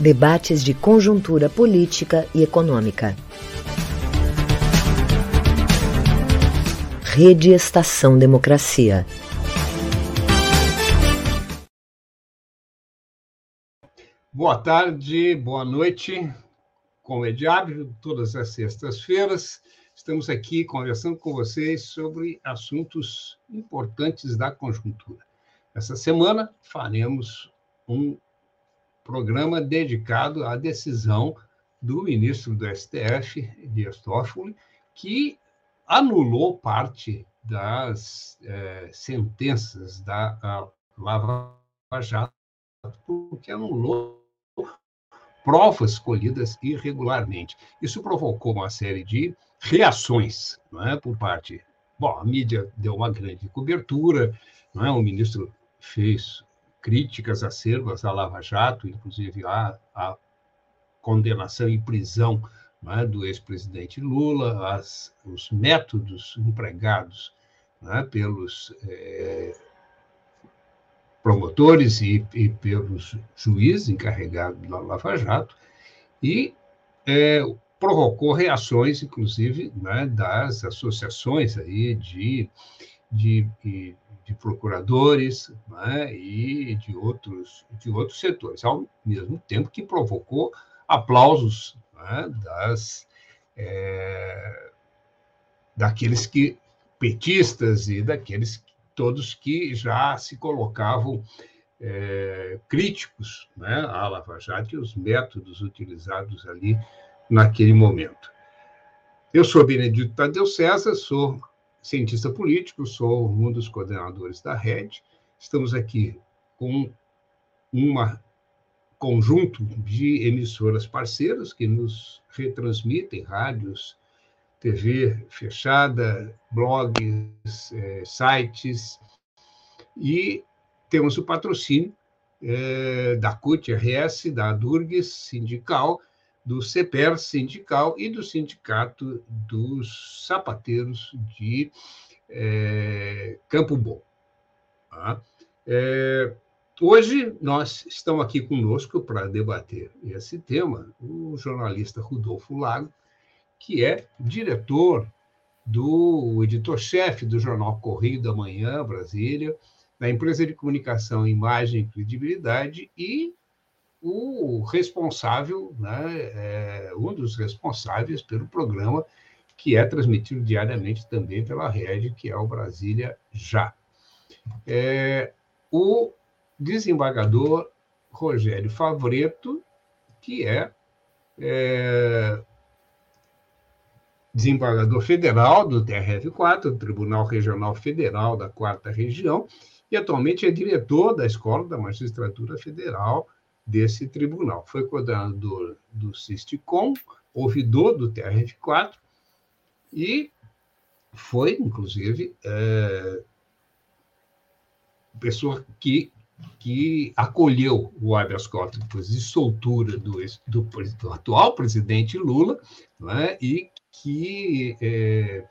Debates de conjuntura política e econômica. Rede Estação Democracia. Boa tarde, boa noite. Como é diário, todas as sextas-feiras, estamos aqui conversando com vocês sobre assuntos importantes da conjuntura. Essa semana faremos um programa dedicado à decisão do ministro do STF, Dias Toffoli, que anulou parte das é, sentenças da Lava Jato, porque anulou provas colhidas irregularmente. Isso provocou uma série de reações não é, por parte. Bom, a mídia deu uma grande cobertura, não é? o ministro fez críticas acerbas à Lava Jato, inclusive a, a condenação e prisão é, do ex-presidente Lula, as, os métodos empregados é, pelos é, promotores e, e, pelos juízes encarregados da Lava Jato, e é, provocou reações, inclusive, né, das associações aí de, de, de procuradores né, e de outros, de outros setores, ao mesmo tempo que provocou aplausos né, das, é, daqueles que petistas e daqueles todos que já se colocavam é, críticos né, à Lava Jato e os métodos utilizados ali naquele momento. Eu sou Benedito Tadeu César, sou cientista político, sou um dos coordenadores da rede. Estamos aqui com um conjunto de emissoras parceiras que nos retransmitem, rádios, TV fechada, blogs, é, sites, e temos o patrocínio é, da CUT-RS, da Durgues Sindical, do CEPER sindical e do Sindicato dos Sapateiros de é, Campo Bom. Tá? É, hoje nós estamos aqui conosco para debater esse tema o jornalista Rodolfo Lago, que é diretor do editor-chefe do jornal Correio da Manhã, Brasília, da empresa de comunicação Imagem e Credibilidade e o responsável, né, é, um dos responsáveis pelo programa que é transmitido diariamente também pela rede, que é o Brasília Já. É, o desembargador Rogério Favreto, que é, é desembargador federal do TRF4, do Tribunal Regional Federal da Quarta Região, e atualmente é diretor da Escola da Magistratura Federal desse tribunal. Foi coordenador do SISTICOM, ouvidor do TRF4 e foi, inclusive, é, pessoa que, que acolheu o habeas corpus de soltura do, do, do atual presidente Lula né, e que é,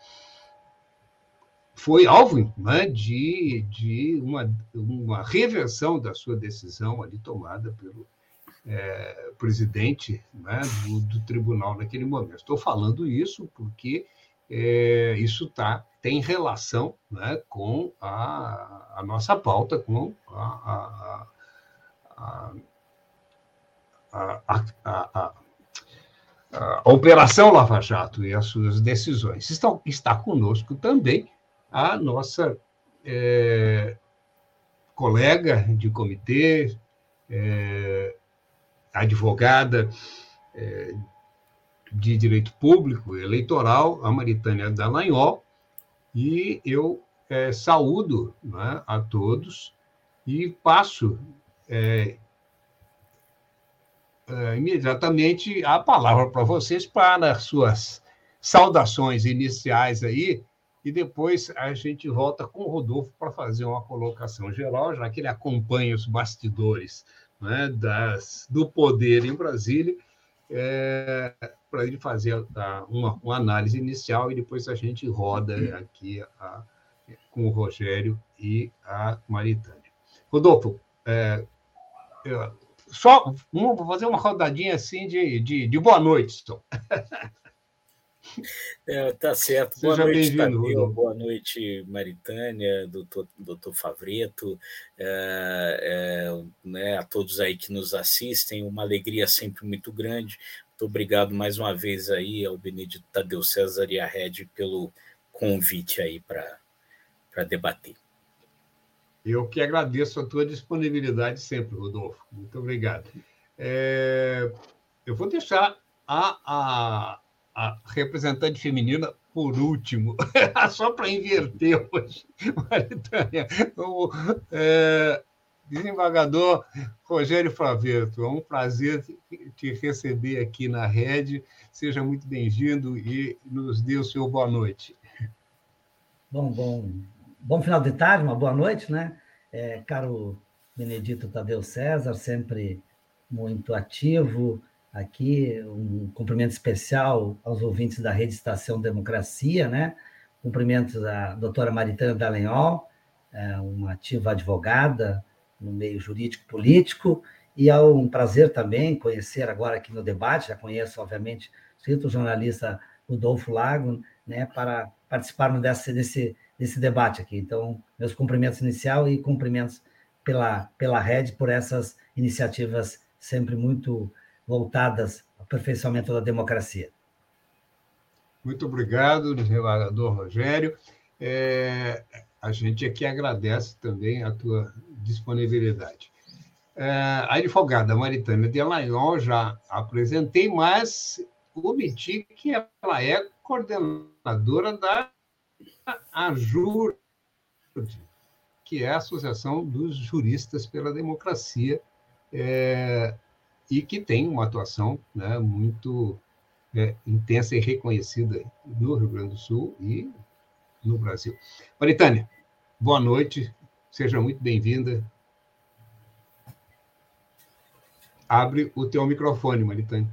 foi alvo né, de, de uma, uma reversão da sua decisão ali tomada pelo é, presidente né, do, do, tribunal naquele momento. Estou falando isso porque é, isso tá, tem relação né, com a, a, nossa pauta, com a, a, a, a Operação Lava Jato e as suas decisões. Está, está conosco também a nossa é, colega de comitê, é, advogada é, de direito público eleitoral, a Maritânia Dallagnol, e eu é, saúdo né, a todos e passo é, é imediatamente a palavra para vocês para as suas saudações iniciais aí e depois a gente volta com o Rodolfo para fazer uma colocação geral, já que ele acompanha os bastidores né, das, do poder em Brasília, é, para ele fazer a, uma, uma, análise inicial e depois a gente roda aqui a, com o Rogério e a Maritânia. Rodolfo, é, só vamos fazer uma rodadinha assim de, de, de boa noite. É, tá certo. Boa Seja noite, Tadeu. Boa noite, Maritânia, doutor, doutor Favreto, é, é, né, a todos aí que nos assistem. Uma alegria sempre muito grande. Muito obrigado mais uma vez aí ao Benedito Tadeu César e à Red pelo convite aí para debater. Eu que agradeço a tua disponibilidade sempre, Rodolfo. Muito obrigado. É, eu vou deixar a, a a representante feminina por último, só para inverter hoje, Maritânia. O é, desembargador Rogério Fraveto, é um prazer te receber aqui na rede. Seja muito bem-vindo e nos dê o seu boa noite. Bom, bom, bom final de tarde, uma boa noite, né? É, caro Benedito Tadeu César, sempre muito ativo, aqui um cumprimento especial aos ouvintes da Rede Estação Democracia, né? Cumprimentos à doutora Maritana Dallagnol, é, uma ativa advogada no meio jurídico-político, e é um prazer também conhecer agora aqui no debate, já conheço, obviamente, o jornalista Rodolfo Lago, né, para participarmos desse, desse, desse debate aqui. Então, meus cumprimentos inicial e cumprimentos pela, pela rede por essas iniciativas sempre muito voltadas ao aperfeiçoamento da democracia. Muito obrigado, desembargador Rogério. É, a gente aqui agradece também a tua disponibilidade. É, a advogada Maritânia Delagnol já apresentei, mas omiti que ela é coordenadora da AJUR, que é a Associação dos Juristas pela Democracia, é, e que tem uma atuação né, muito é, intensa e reconhecida no Rio Grande do Sul e no Brasil. Maritânia, boa noite, seja muito bem-vinda. Abre o teu microfone, Maritânia.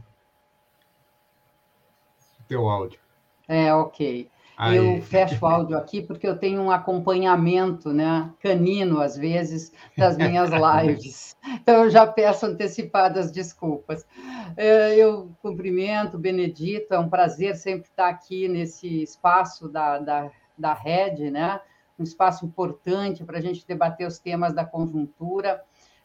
O teu áudio. É, ok. Aí. Eu fecho o áudio aqui porque eu tenho um acompanhamento né, canino, às vezes, das minhas lives. Então, eu já peço antecipadas desculpas. É, eu cumprimento, Benedito, é um prazer sempre estar aqui nesse espaço da, da, da rede, né? um espaço importante para a gente debater os temas da conjuntura.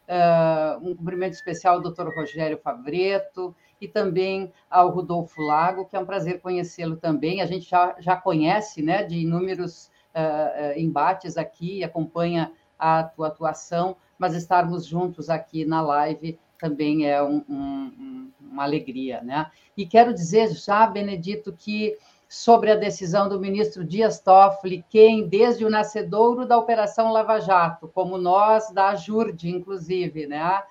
Uh, um cumprimento especial ao doutor Rogério Favreto, e também ao Rodolfo Lago, que é um prazer conhecê-lo também. A gente já, já conhece né, de inúmeros uh, embates aqui, acompanha a tua atuação, mas estarmos juntos aqui na live também é um, um, uma alegria. Né? E quero dizer já, Benedito, que sobre a decisão do ministro Dias Toffoli, quem, desde o nascedouro da Operação Lava Jato, como nós da JURD, inclusive, né?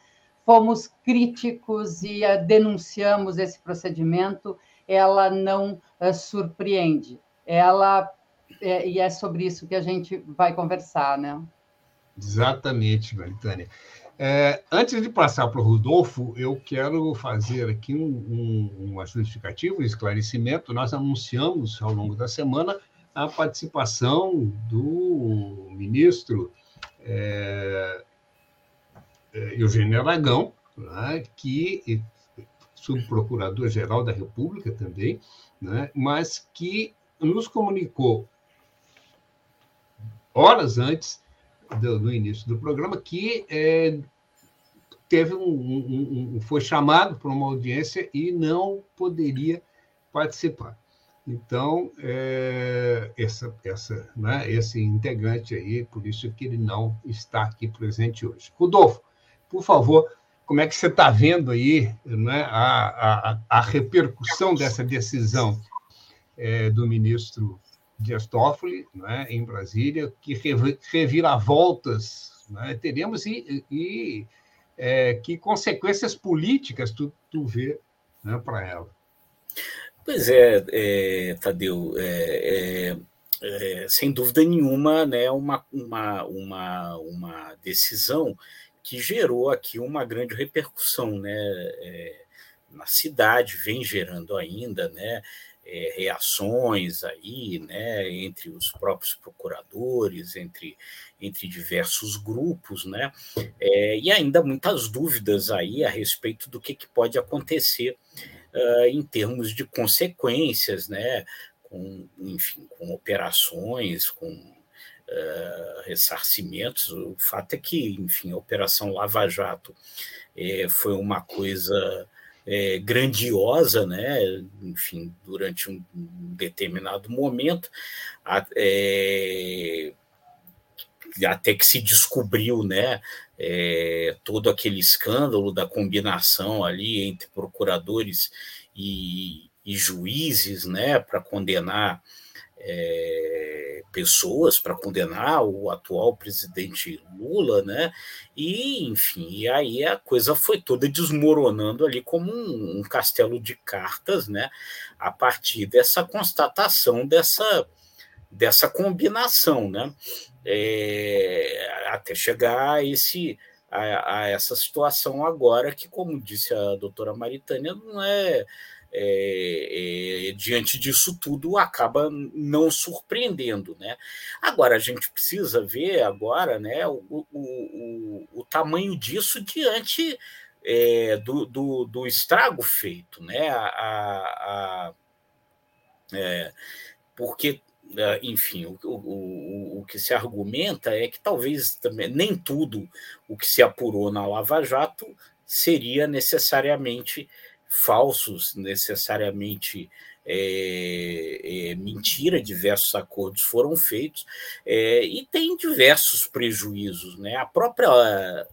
Fomos críticos e uh, denunciamos esse procedimento, ela não uh, surpreende. Ela é, e é sobre isso que a gente vai conversar, né? Exatamente, Maritânia. É, antes de passar para o Rodolfo, eu quero fazer aqui um, um, uma justificativa, um esclarecimento. Nós anunciamos ao longo da semana a participação do ministro é, Eugênio Aragão, né, que subprocurador-geral da República também, né, mas que nos comunicou horas antes do, do início do programa que é, teve um, um, um, foi chamado para uma audiência e não poderia participar. Então, é, essa, essa, né, esse integrante aí, por isso que ele não está aqui presente hoje. Rodolfo, por favor, como é que você está vendo aí né, a, a, a repercussão dessa decisão é, do ministro Dias Toffoli né, em Brasília, que reviravoltas né, teremos e, e é, que consequências políticas tu, tu vê né, para ela? Pois é, é Tadeu, é, é, é, sem dúvida nenhuma, né, uma, uma, uma, uma decisão que gerou aqui uma grande repercussão né, é, na cidade, vem gerando ainda, né, é, reações aí, né, entre os próprios procuradores, entre, entre diversos grupos, né, é, e ainda muitas dúvidas aí a respeito do que, que pode acontecer uh, em termos de consequências, né, com, enfim, com operações, com uh, ressarcimentos. O fato é que, enfim, a Operação Lava Jato é, foi uma coisa é, grandiosa, né? enfim, durante um determinado momento, é, até que se descobriu né, todo aquele escândalo da combinação ali entre procuradores e, e juízes né, para condenar é, pessoas para condenar o atual presidente Lula, né? E, enfim, e aí a coisa foi toda desmoronando ali como um, um castelo de cartas, né? A partir dessa constatação dessa, dessa combinação, né? É, até chegar a esse a, a, essa situação agora que, como disse a doutora Maritânia, não é é, é, diante disso tudo acaba não surpreendendo, né? Agora a gente precisa ver agora, né, o, o, o, o tamanho disso diante é, do, do, do, estrago feito, né? A, a, é, porque é, enfim, o, o, o que se argumenta é que talvez também nem tudo o que se apurou na Lava Jato seria necessariamente falsos, necessariamente é, é, mentira, diversos acordos foram feitos é, e tem diversos prejuízos. Né? A própria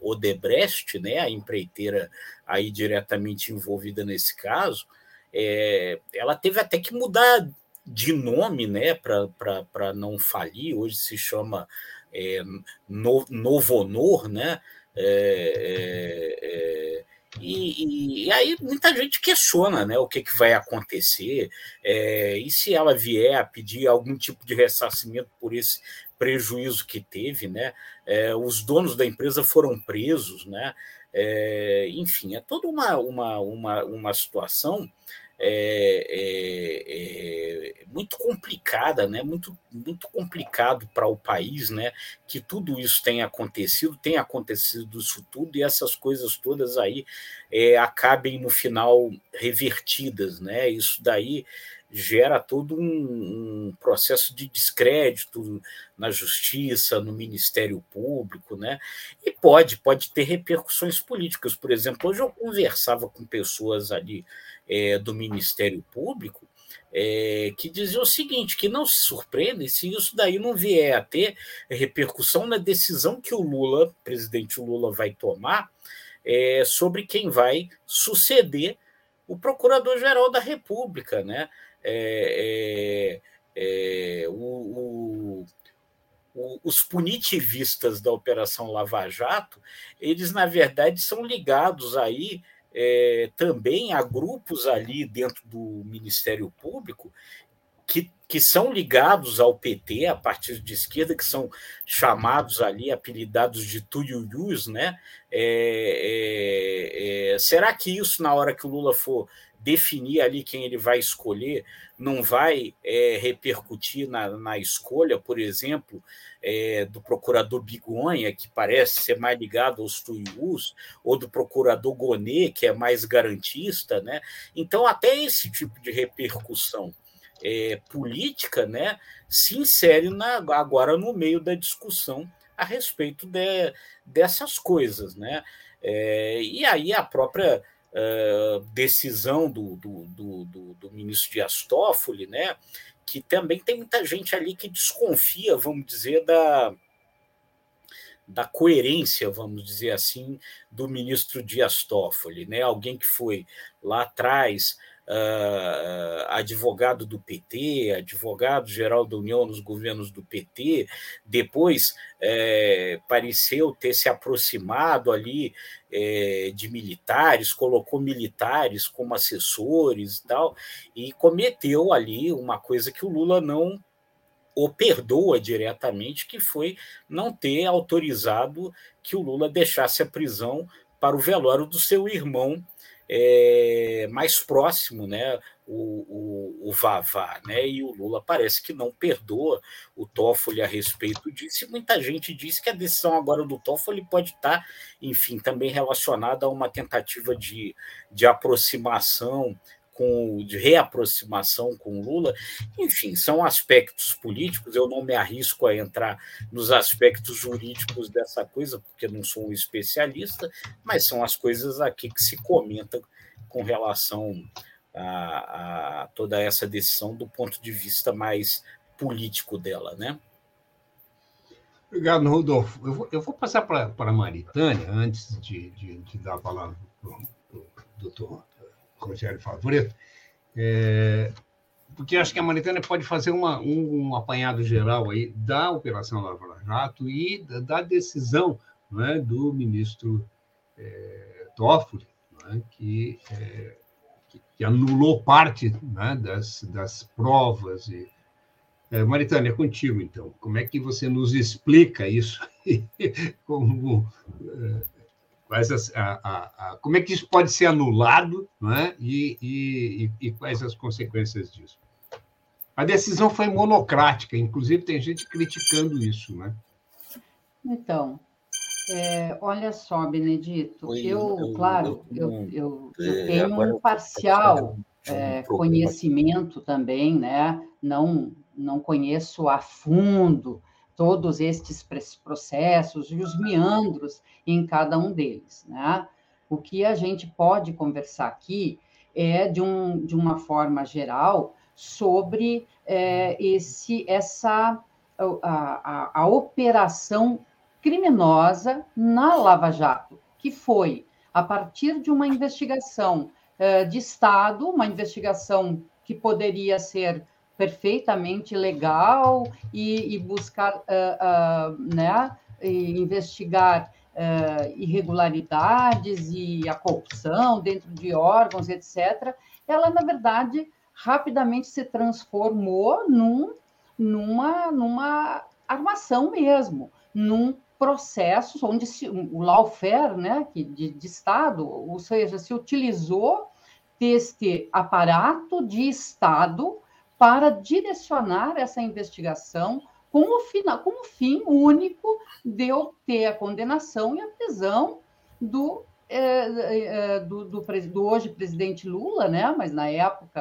Odebrecht, né, a empreiteira aí diretamente envolvida nesse caso, é, ela teve até que mudar de nome né, para não falir, hoje se chama é, Novo Honor, né? É, e, e, aí muita gente questiona né, o que, que vai acontecer, é, e se ela vier a pedir algum tipo de ressarcimento por esse prejuízo que teve, né? É, os donos da empresa foram presos, né? É, enfim, é toda uma, uma, uma, uma situação é, é, é, muito complicada, né? muito, muito complicado para o país né? que tudo isso tenha acontecido, tenha acontecido isso tudo e essas coisas todas aí é, acabem no final revertidas. Né? Isso daí gera todo um, um, processo de descrédito na justiça, no Ministério Público, né? E pode, pode ter repercussões políticas. Por exemplo, hoje eu conversava com pessoas ali é, do Ministério Público é, que dizia o seguinte: que não se surpreendem se isso daí não vier a ter repercussão na decisão que o Lula, presidente Lula, vai tomar é, sobre quem vai suceder o Procurador-Geral da República, né? É, é, é o, o, os punitivistas da Operação Lava Jato, eles na verdade são ligados aí é, também há grupos ali dentro do Ministério Público que, que são ligados ao PT, a partir de esquerda, que são chamados ali, apelidados de tuiuius, né? É, é, é, será que isso, na hora que o Lula for definir ali quem ele vai escolher, não vai é, repercutir na, na, escolha, por exemplo, é, do procurador Bigonha, que parece ser mais ligado aos tuius, ou do procurador Gonê, que é mais garantista, né? Então, até esse tipo de repercussão é, política né, se insere na, agora no meio da discussão a respeito de, dessas coisas. Né? É, e aí a própria decisão do, do, do, do, ministro Dias Toffoli, né, que também tem muita gente ali que desconfia, vamos dizer, da, da coerência, vamos dizer assim, do ministro Dias Toffoli, né? Alguém que foi lá atrás uh, advogado do PT, advogado-geral da União nos governos do PT, depois é, pareceu ter se aproximado ali é, de militares, colocou militares como assessores e tal, e cometeu ali uma coisa que o Lula não o perdoa diretamente, que foi não ter autorizado que o Lula deixasse a prisão para o velório do seu irmão é, mais próximo, né? O, o, o Vavá, né? E o Lula parece que não perdoa o Toffoli a respeito disso. E muita gente diz que a decisão agora do Toffoli pode estar, enfim, também relacionada a uma tentativa de, de aproximação com, de reaproximação com Lula. Enfim, são aspectos políticos. Eu não me arrisco a entrar nos aspectos jurídicos dessa coisa, porque não sou um especialista, mas são as coisas aqui que se comentam com relação a, a toda essa decisão do ponto de vista mais político dela, né? Obrigado, Rodolfo. Eu vou, eu vou passar para a Maritânia, antes de, de, de, dar a palavra para o doutor Rogério Favreto, é, porque acho que a Maritânia pode fazer uma, um, um, apanhado geral aí da Operação Lava Jato e da, da decisão é, do ministro é, Toffoli, é, que, é, que, que, anulou parte das, das provas. E, é, Maritânia, contigo, então. Como é que você nos explica isso? Como quais as, a, a, a, como é que isso pode ser anulado né? e, e, e, quais as consequências disso. A decisão foi monocrática, inclusive tem gente criticando isso. Né? Então, é, olha só, Benedito, Oi, eu, eu, claro, eu, eu, eu é, tenho um parcial é, conhecimento também, né? não, não conheço a fundo todos estes processos e os meandros em cada um deles. Né? O que a gente pode conversar aqui é, de, um, de uma forma geral, sobre é, esse, essa a, a, a, operação criminosa na Lava Jato, que foi a partir de uma investigação é, de Estado, uma investigação que poderia ser perfeitamente legal e, e buscar, uh, uh, né, e investigar uh, irregularidades e a corrupção dentro de órgãos, etc., ela, na verdade, rapidamente se transformou num, numa, numa armação mesmo, num processo onde se, o lawfare né, de, de Estado, ou seja, se utilizou deste aparato de Estado para direcionar essa investigação com o, final, com o fim único de obter a condenação e a prisão do, é, é, do, do, do, hoje presidente Lula, né, mas na época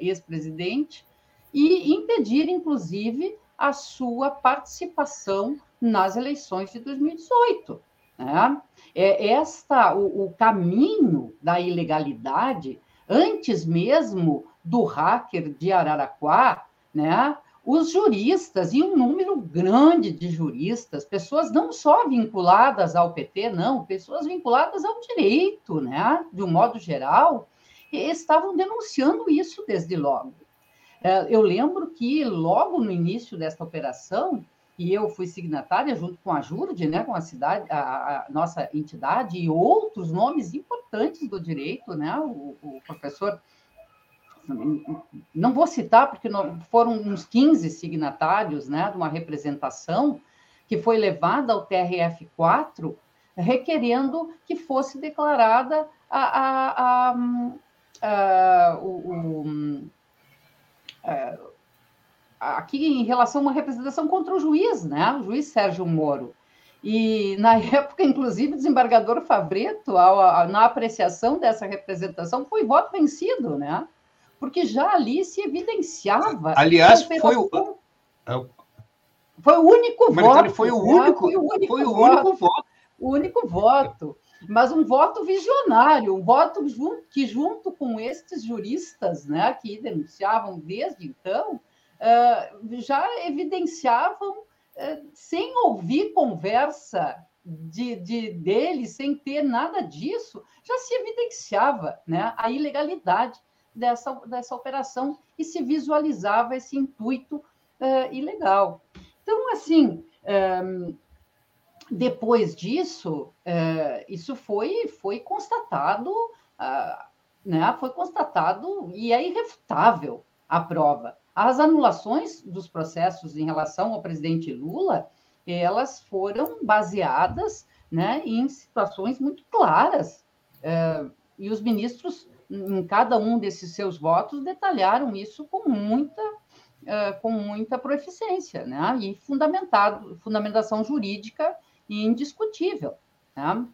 ex-presidente, e impedir, inclusive, a sua participação nas eleições de 2018. Né? É esta o, o caminho da ilegalidade antes mesmo do hacker de Araraquá, né? Os juristas, e um número grande de juristas, pessoas não só vinculadas ao PT, não, pessoas vinculadas ao direito, né? De um modo geral, estavam denunciando isso desde logo. É, eu lembro que logo no início desta operação, e eu fui signatária junto com a Jurde, né, com a cidade, a, a, nossa entidade e outros nomes importantes do direito, né, o, o professor não vou citar porque foram uns 15 signatários, né, de uma representação que foi levada ao TRF4 requerendo que fosse declarada a, a, a, a o, o, a aqui em relação a uma representação contra o juiz, né? O juiz Sérgio Moro. E, na época, inclusive, o desembargador Favreto, ao, ao, na apreciação dessa representação, foi voto vencido, né? Porque já ali se evidenciava. Aliás, foi o. Foi o único voto. Foi o né? único, foi o único, foi o único voto, voto. O único voto. Mas um voto visionário, um voto que, junto com estes juristas né, que denunciavam desde então, já evidenciavam, sem ouvir conversa de, de dele, sem ter nada disso, já se evidenciava né, a ilegalidade dessa, dessa operação e se visualizava esse intuito uh, ilegal. Então, assim, um, depois disso, uh, isso foi, foi constatado, uh, né, foi constatado e é irrefutável a prova. As anulações dos processos em relação ao presidente Lula, elas foram baseadas né, em situações muito claras. É, e os ministros, em cada um desses seus votos, detalharam isso com muita, uh, com muita proeficiência, né? E fundamentado, fundamentação jurídica indiscutível. Né?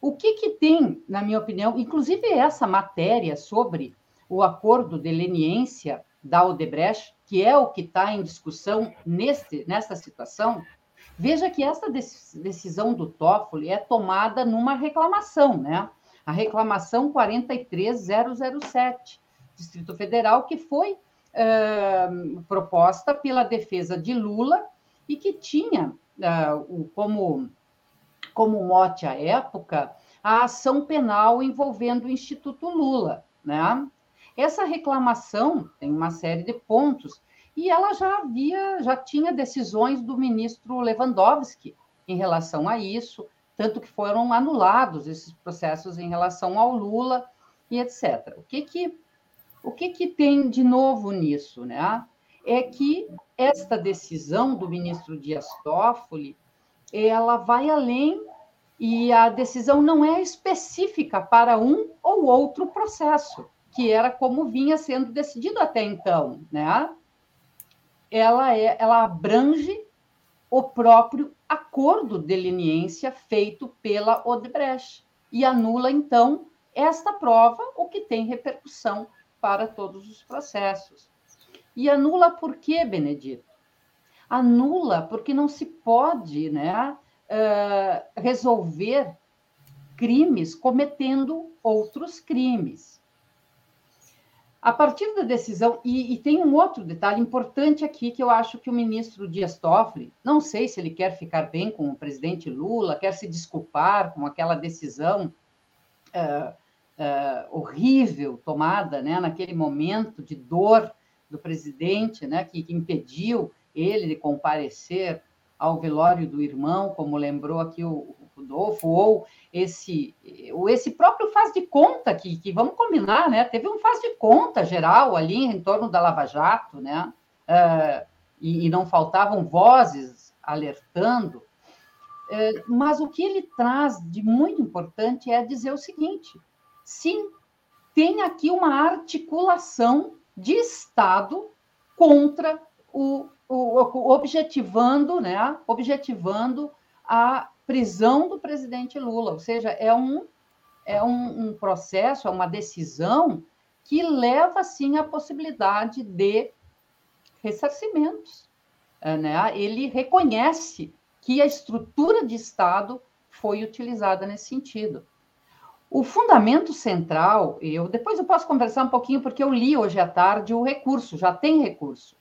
O que, que tem, na minha opinião, inclusive essa matéria sobre o acordo de leniência da Odebrecht, que é o que está em discussão neste, nesta situação, veja que essa decisão do Toffoli é tomada numa reclamação, né? A reclamação 43007, Distrito Federal, que foi uh, proposta pela defesa de Lula e que tinha uh, como como mote à época, a ação penal envolvendo o Instituto Lula. Né? Essa reclamação tem uma série de pontos e ela já havia, já tinha decisões do ministro Lewandowski em relação a isso, tanto que foram anulados esses processos em relação ao Lula e etc. O que que o que, que tem de novo nisso, né? É que esta decisão do ministro Dias Toffoli ela vai além e a decisão não é específica para um ou outro processo, que era como vinha sendo decidido até então, né? Ela é, ela abrange o próprio acordo de leniência feito pela Odebrecht e anula então esta prova, o que tem repercussão para todos os processos. E anula por quê, Benedito? anula, porque não se pode né, uh, resolver crimes cometendo outros crimes. A partir da decisão, e, e, tem um outro detalhe importante aqui que eu acho que o ministro Dias Toffoli, não sei se ele quer ficar bem com o presidente Lula, quer se desculpar com aquela decisão uh, uh, horrível tomada né, naquele momento de dor do presidente, né, que, que impediu ele de comparecer ao velório do irmão, como lembrou aqui o Rodolfo, ou esse, ou esse próprio faz de conta, que, que vamos combinar, né? Teve um faz de conta geral ali em torno da Lava Jato, né? Uh, e, e, não faltavam vozes alertando. Uh, mas o que ele traz de muito importante é dizer o seguinte: sim, tem aqui uma articulação de Estado contra o objetivando, né, objetivando a prisão do presidente Lula, ou seja, é um, é um, um processo, é uma decisão que leva, sim, à possibilidade de ressarcimentos. É, né? Ele reconhece que a estrutura de Estado foi utilizada nesse sentido. O fundamento central, eu depois eu posso conversar um pouquinho, porque eu li hoje à tarde o recurso, já tem recurso.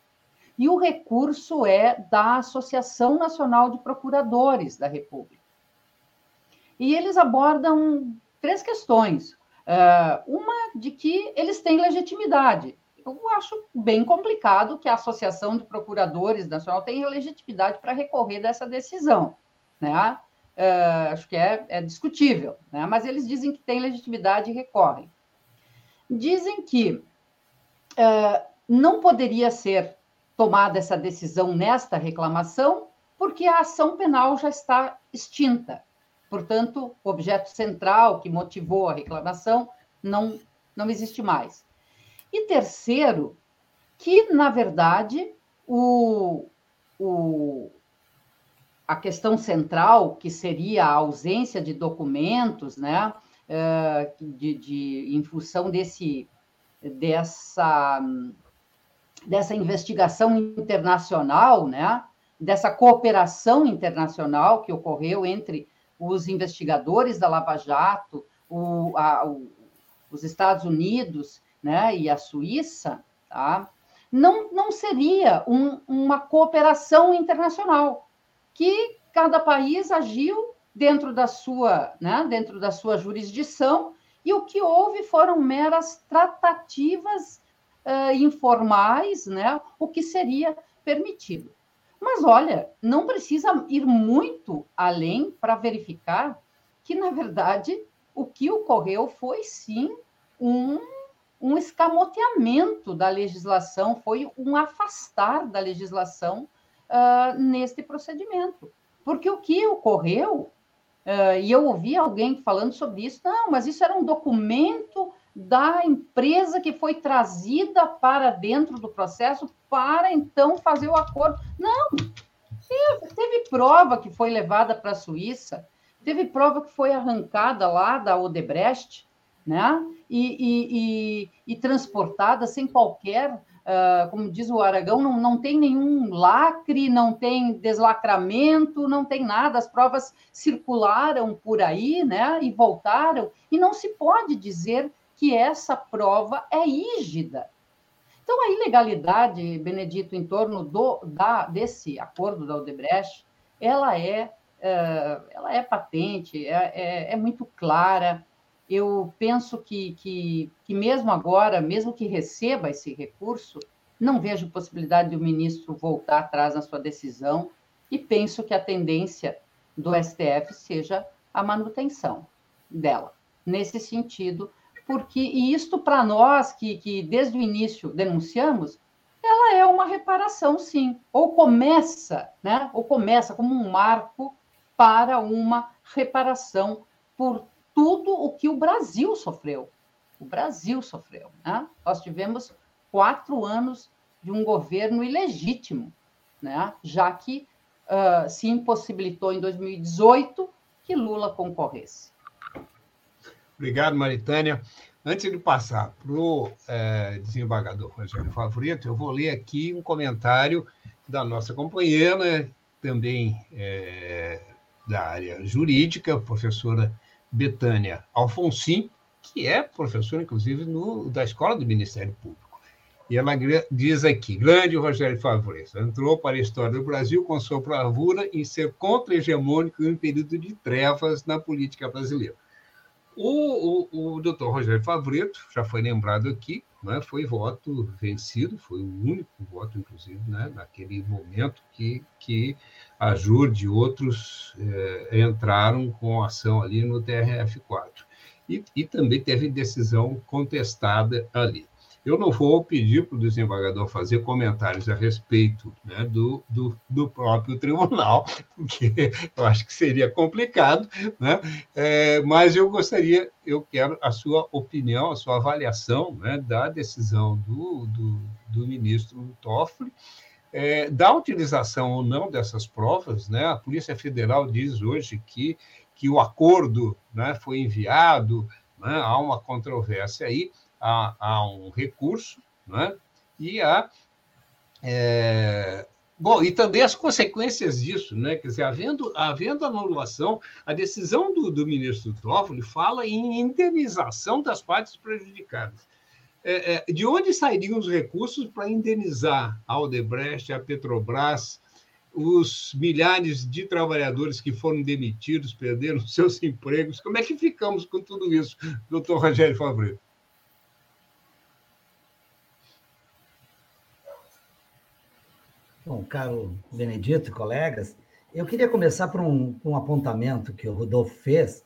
E o recurso é da Associação Nacional de Procuradores da República. E eles abordam três questões. Uh, uma de que eles têm legitimidade. Eu acho bem complicado que a Associação de Procuradores Nacional tenha legitimidade para recorrer dessa decisão. Né? Uh, acho que é, é discutível, né? mas eles dizem que tem legitimidade e recorrem. Dizem que uh, não poderia ser tomada essa decisão nesta reclamação, porque a ação penal já está extinta. Portanto, o objeto central que motivou a reclamação não, não existe mais. E terceiro, que, na verdade, o, o, a questão central, que seria a ausência de documentos, né, eh, de, de, em função desse, dessa dessa investigação internacional, né? dessa cooperação internacional que ocorreu entre os investigadores da Lava Jato, o, a, o, os Estados Unidos né, e a Suíça, tá? não, não seria um, uma cooperação internacional, que cada país agiu dentro da sua, né, dentro da sua jurisdição, e o que houve foram meras tratativas uh, informais, né, o que seria permitido. Mas olha, não precisa ir muito além para verificar que, na verdade, o que ocorreu foi sim um, um escamoteamento da legislação, foi um afastar da legislação uh, neste procedimento. Porque o que ocorreu Uh, e eu ouvi alguém falando sobre isso. Não, mas isso era um documento da empresa que foi trazida para dentro do processo para então fazer o acordo. Não, teve, prova que foi levada para a Suíça, teve prova que foi arrancada lá da Odebrecht, né? E, e, e, e transportada sem qualquer Uh, como diz o Aragão, não, não tem nenhum lacre, não tem deslacramento, não tem nada. As provas circularam por aí, né? E voltaram, e não se pode dizer que essa prova é rígida. Então, a ilegalidade, Benedito, em torno do, da, desse acordo da Odebrecht, ela é, é ela é patente, é, é, é muito clara eu penso que, que, que mesmo agora, mesmo que receba esse recurso, não vejo possibilidade do ministro voltar atrás na sua decisão e penso que a tendência do STF seja a manutenção dela, nesse sentido, porque, e isto para nós que, que desde o início denunciamos, ela é uma reparação, sim, ou começa, né, ou começa como um marco para uma reparação por tudo o que o Brasil sofreu. O Brasil sofreu. Né? Nós tivemos quatro anos de um governo ilegítimo, né? já que uh, se impossibilitou em 2018 que Lula concorresse. Obrigado, Maritânia. Antes de passar para o é, desembargador Rogério Favorito, eu vou ler aqui um comentário da nossa companheira, também é, da área jurídica, professora Betânia Alfonsim, que é professora, inclusive, no, da Escola do Ministério Público. E ela diz aqui: grande Rogério Favoreto entrou para a história do Brasil com sua bravura em ser contra-hegemônico em um período de trevas na política brasileira. O, o, o doutor Rogério Favreto, já foi lembrado aqui, né, foi voto vencido, foi o único voto, inclusive, né, naquele momento que, que a JUR e outros eh, entraram com ação ali no TRF4. E, e também teve decisão contestada ali. Eu não vou pedir para o desembargador fazer comentários a respeito né, do, do, do, próprio tribunal, porque eu acho que seria complicado, né? É, mas eu gostaria, eu quero a sua opinião, a sua avaliação né, da decisão do, do, do ministro Toffoli, é, da utilização ou não dessas provas. Né? A Polícia Federal diz hoje que, que o acordo né, foi enviado, né? há uma controvérsia aí há um recurso, né? e há. É, bom, e também as consequências disso, né? Quer dizer, havendo, havendo anulação, a decisão do, do ministro Toffoli fala em indenização das partes prejudicadas. É, é, de onde sairiam os recursos para indenizar a Aldebrecht, a Petrobras, os milhares de trabalhadores que foram demitidos, perderam seus empregos? Como é que ficamos com tudo isso, doutor Rogério Fabrício? Bom, caro Benedito e colegas, eu queria começar por um, um apontamento que o Rodolfo fez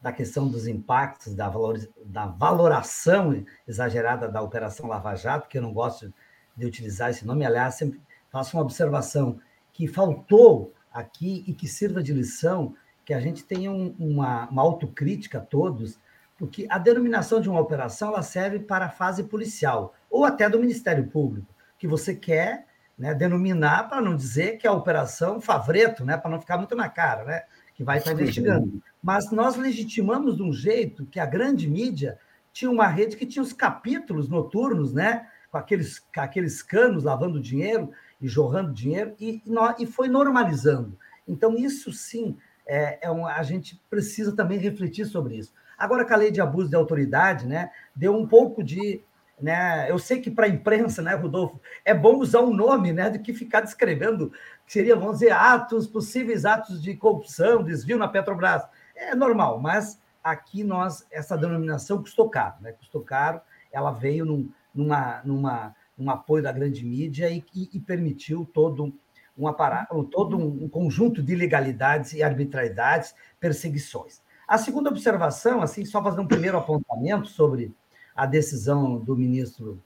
da questão dos impactos, da, valor, da valoração exagerada da Operação Lava Jato, que eu não gosto de utilizar esse nome, aliás, sempre faço uma observação que faltou aqui e que sirva de lição, que a gente tenha um, uma, uma autocrítica a todos, porque a denominação de uma operação ela serve para a fase policial, ou até do Ministério Público, que você quer né, denominar para não dizer que é a operação Favreto, né, para não ficar muito na cara, né, que vai estar investigando. Mas nós legitimamos de um jeito que a grande mídia tinha uma rede que tinha os capítulos noturnos, né, com aqueles, com aqueles canos lavando dinheiro e jorrando dinheiro, e, e foi normalizando. Então, isso sim, é, é um, a gente precisa também refletir sobre isso. Agora, com a lei de abuso de autoridade, né, deu um pouco de né? Eu sei que para a imprensa, né, Rodolfo, é bom usar um nome né, do que ficar descrevendo, que seria, vamos dizer, atos, possíveis atos de corrupção, desvio na Petrobras. É normal, mas aqui nós, essa denominação custou caro, né? Custou caro, ela veio num, numa, numa, num apoio da grande mídia e, e, e permitiu todo um aparato, todo um conjunto de ilegalidades e arbitrariedades, perseguições. A segunda observação, assim, só fazer um primeiro apontamento sobre a decisão do ministro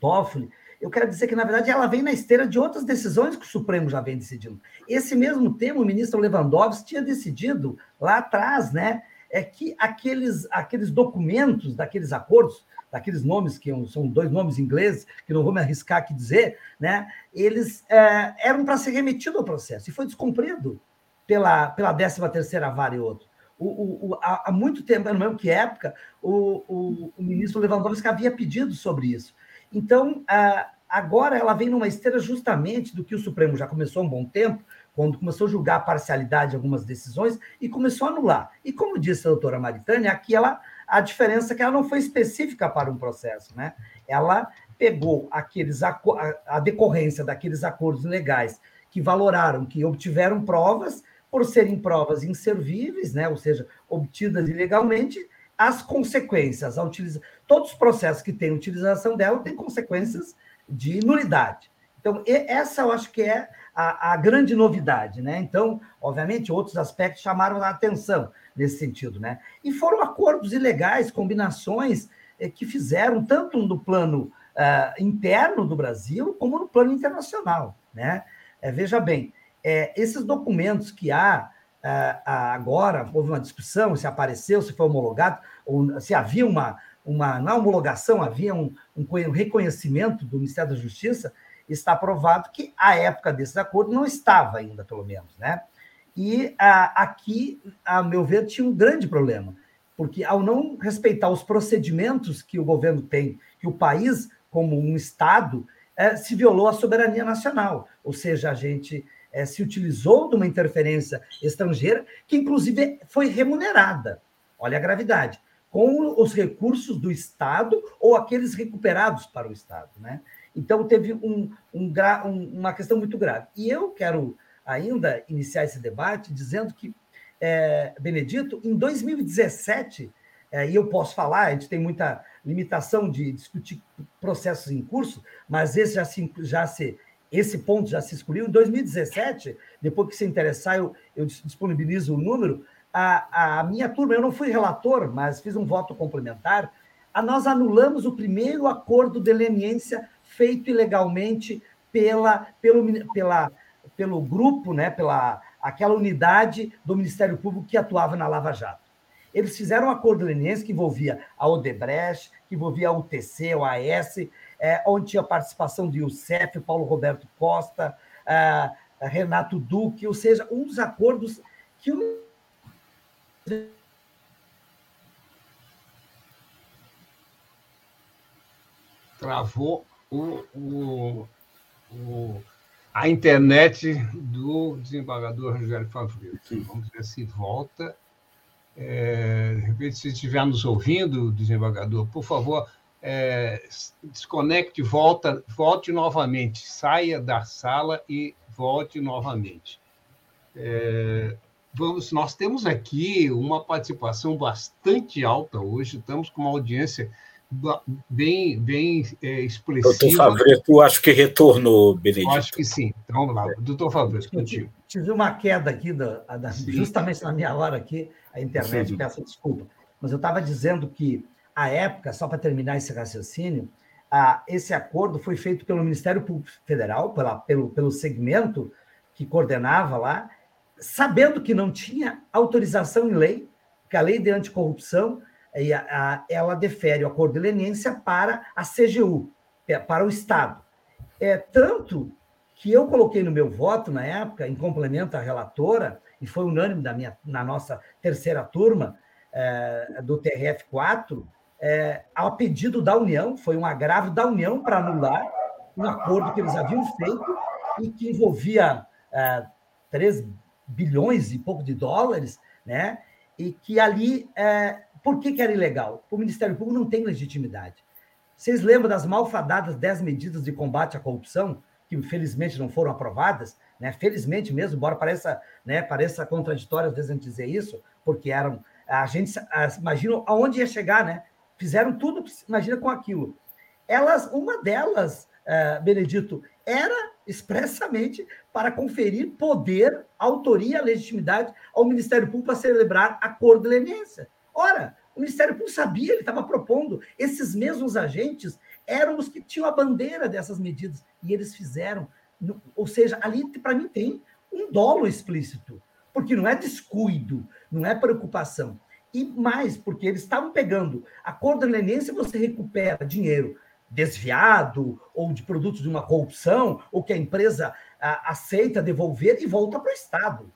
Toffoli, eu quero dizer que, na verdade, ela vem na esteira de outras decisões que o Supremo já vem decidindo. Esse mesmo tema, o ministro Lewandowski tinha decidido lá atrás, né? É que aqueles, aqueles documentos daqueles acordos, daqueles nomes que são dois nomes ingleses, que não vou me arriscar aqui dizer, né? Eles é, eram para ser remetido ao processo e foi descumprido pela, pela 13 terceira vara e outro. O, o, há, muito tempo, não lembro que época, o, o, o, ministro Lewandowski havia pedido sobre isso. Então, agora ela vem numa esteira justamente do que o Supremo já começou há um bom tempo, quando começou a julgar a parcialidade de algumas decisões e começou a anular. E como disse a doutora Maritânia, aqui ela, a diferença é que ela não foi específica para um processo, né? Ela pegou aqueles a, a decorrência daqueles acordos legais que valoraram, que obtiveram provas por serem provas inservíveis, né? ou seja, obtidas ilegalmente, as consequências, a utiliza... todos os processos que têm utilização dela têm consequências de nulidade. Então, essa eu acho que é a, a, grande novidade, né? Então, obviamente, outros aspectos chamaram a atenção nesse sentido, né? E foram acordos ilegais, combinações eh, que fizeram tanto no plano uh, interno do Brasil como no plano internacional, né? É, veja bem, é, esses documentos que há é, agora, houve uma discussão se apareceu, se foi homologado, ou se havia uma, uma na homologação, havia um, um reconhecimento do Ministério da Justiça, está provado que a época desses acordos não estava ainda, pelo menos, né? E a, aqui, a meu ver, tinha um grande problema, porque ao não respeitar os procedimentos que o governo tem, que o país, como um Estado, é, se violou a soberania nacional, ou seja, a gente é, se utilizou de uma interferência estrangeira, que inclusive foi remunerada. Olha a gravidade. Com os recursos do Estado ou aqueles recuperados para o Estado. Né? Então, teve um, um, uma questão muito grave. E eu quero ainda iniciar esse debate dizendo que, é, Benedito, em 2017, é, e eu posso falar, a gente tem muita limitação de discutir processos em curso, mas esse já se, já se esse ponto já se excluiu. Em 2017, depois que se interessar, eu, eu disponibilizo o número. A, a, minha turma, eu não fui relator, mas fiz um voto complementar. A, nós anulamos o primeiro acordo de leniência feito ilegalmente pela, pelo, pela, pelo grupo, né, pela aquela unidade do Ministério Público que atuava na Lava Jato. Eles fizeram um acordo de leniência que envolvia a Odebrecht, que envolvia a UTC, o AS, é, onde tinha participação de Youssef, Paulo Roberto Costa, é, Renato Duque, ou seja, um dos acordos que o travou o, o, o, a internet do desembargador Rogério Favreto. Vamos ver se volta. É, de repente, se estiver nos ouvindo, desembargador, por favor, é, desconecte, volta, volte novamente, saia da sala e volte novamente. É, vamos, nós temos aqui uma participação bastante alta hoje, estamos com uma audiência bem, bem é, expressiva. Doutor Fabreto, acho que retornou, Benedito. acho que sim. Então, vamos lá. Doutor Fabreto, contigo. Tive uma queda aqui, da, da justamente na minha hora aqui, a internet, sim. peço desculpa. Mas eu estava dizendo que à época, só para terminar esse raciocínio, ah, esse acordo foi feito pelo Ministério Público Federal, pela, pelo, pelo segmento que coordenava lá, sabendo que não tinha autorização em lei, que a lei de anticorrupção e a, a, ela defere o acordo de leniência para a CGU, é, para o Estado. É tanto que eu coloquei no meu voto na época, em complemento à relatora, e foi unânime da minha, na nossa terceira turma é, do TRF4, é, a pedido da União, foi um agravo da União para anular um acordo que eles haviam feito e que envolvia é, 3 bilhões e pouco de dólares, né? E que ali, é, por que, que era ilegal? O Ministério Público não tem legitimidade. Vocês lembram das malfadadas 10 medidas de combate à corrupção, que infelizmente não foram aprovadas? Né? Felizmente mesmo, embora pareça, né, pareça contraditório às vezes a gente dizer isso, porque eram. A gente imagina aonde ia chegar, né? Fizeram tudo, imagina com aquilo. Elas, uma delas, uh, Benedito, era expressamente para conferir poder, autoria, legitimidade ao Ministério Público para celebrar acordo de leniência. Ora, o Ministério Público sabia, ele estava propondo, esses mesmos agentes eram os que tinham a bandeira dessas medidas, e eles fizeram. Ou seja, ali, para mim, tem um dolo explícito, porque não é descuido, não é preocupação. E mais, porque eles estavam pegando a cor da se você recupera dinheiro desviado ou de produtos de uma corrupção, ou que a empresa a, aceita devolver e volta para o Estado.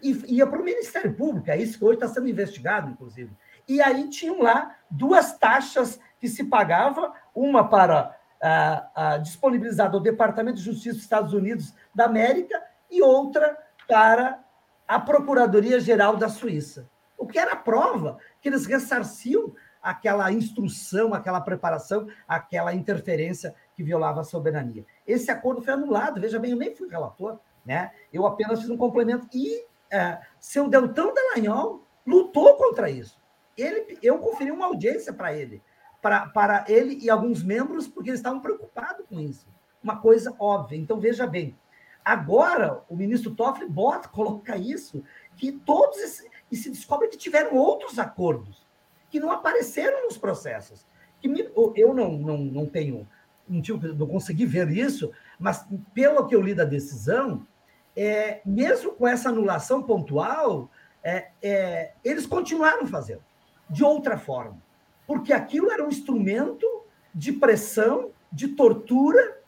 E ia para o Ministério Público, é isso que hoje está sendo investigado, inclusive. E aí tinham lá duas taxas que se pagava, uma para a, a, disponibilizada ao Departamento de Justiça dos Estados Unidos da América e outra para a Procuradoria-Geral da Suíça. Que era prova que eles ressarciam aquela instrução, aquela preparação, aquela interferência que violava a soberania. Esse acordo foi anulado, veja bem, eu nem fui relator, né? eu apenas fiz um complemento. E é, seu Deltão Dallagnol lutou contra isso. Ele, eu conferi uma audiência para ele, para ele e alguns membros, porque eles estavam preocupados com isso. Uma coisa óbvia. Então, veja bem, agora o ministro Toffoli bota, coloca isso, que todos esses, e se descobre que tiveram outros acordos que não apareceram nos processos. Que me, eu não, não, não tenho, não, tive, não consegui ver isso, mas pelo que eu li da decisão, é, mesmo com essa anulação pontual, é, é, eles continuaram fazendo de outra forma, porque aquilo era um instrumento de pressão, de tortura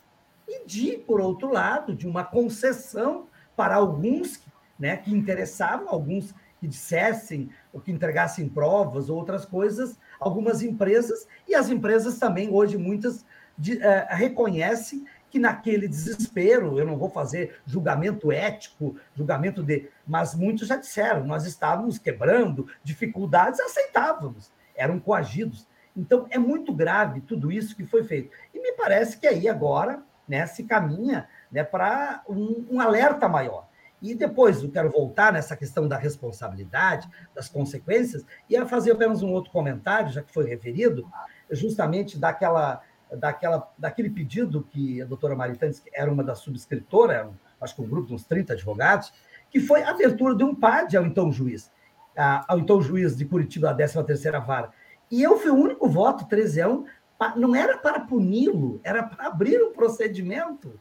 e de, por outro lado, de uma concessão para alguns né, que interessavam, alguns que dissessem ou que entregassem provas ou outras coisas, algumas empresas, e as empresas também, hoje, muitas de, é, reconhecem que naquele desespero, eu não vou fazer julgamento ético, julgamento de. Mas muitos já disseram, nós estávamos quebrando, dificuldades, aceitávamos, eram coagidos. Então, é muito grave tudo isso que foi feito. E me parece que aí agora né, se caminha né, para um, um alerta maior. E depois eu quero voltar nessa questão da responsabilidade, das consequências, e a fazer apenas um outro comentário, já que foi referido, justamente daquela, daquela, daquele pedido que a doutora Maritantes, que era uma das subscritoras, era, acho que um grupo de uns 30 advogados, que foi a abertura de um PAD ao então juiz, ao então juiz de Curitiba da 13ª Vara. E eu fui o único voto, 13 a 1, não era para puni-lo, era para abrir um procedimento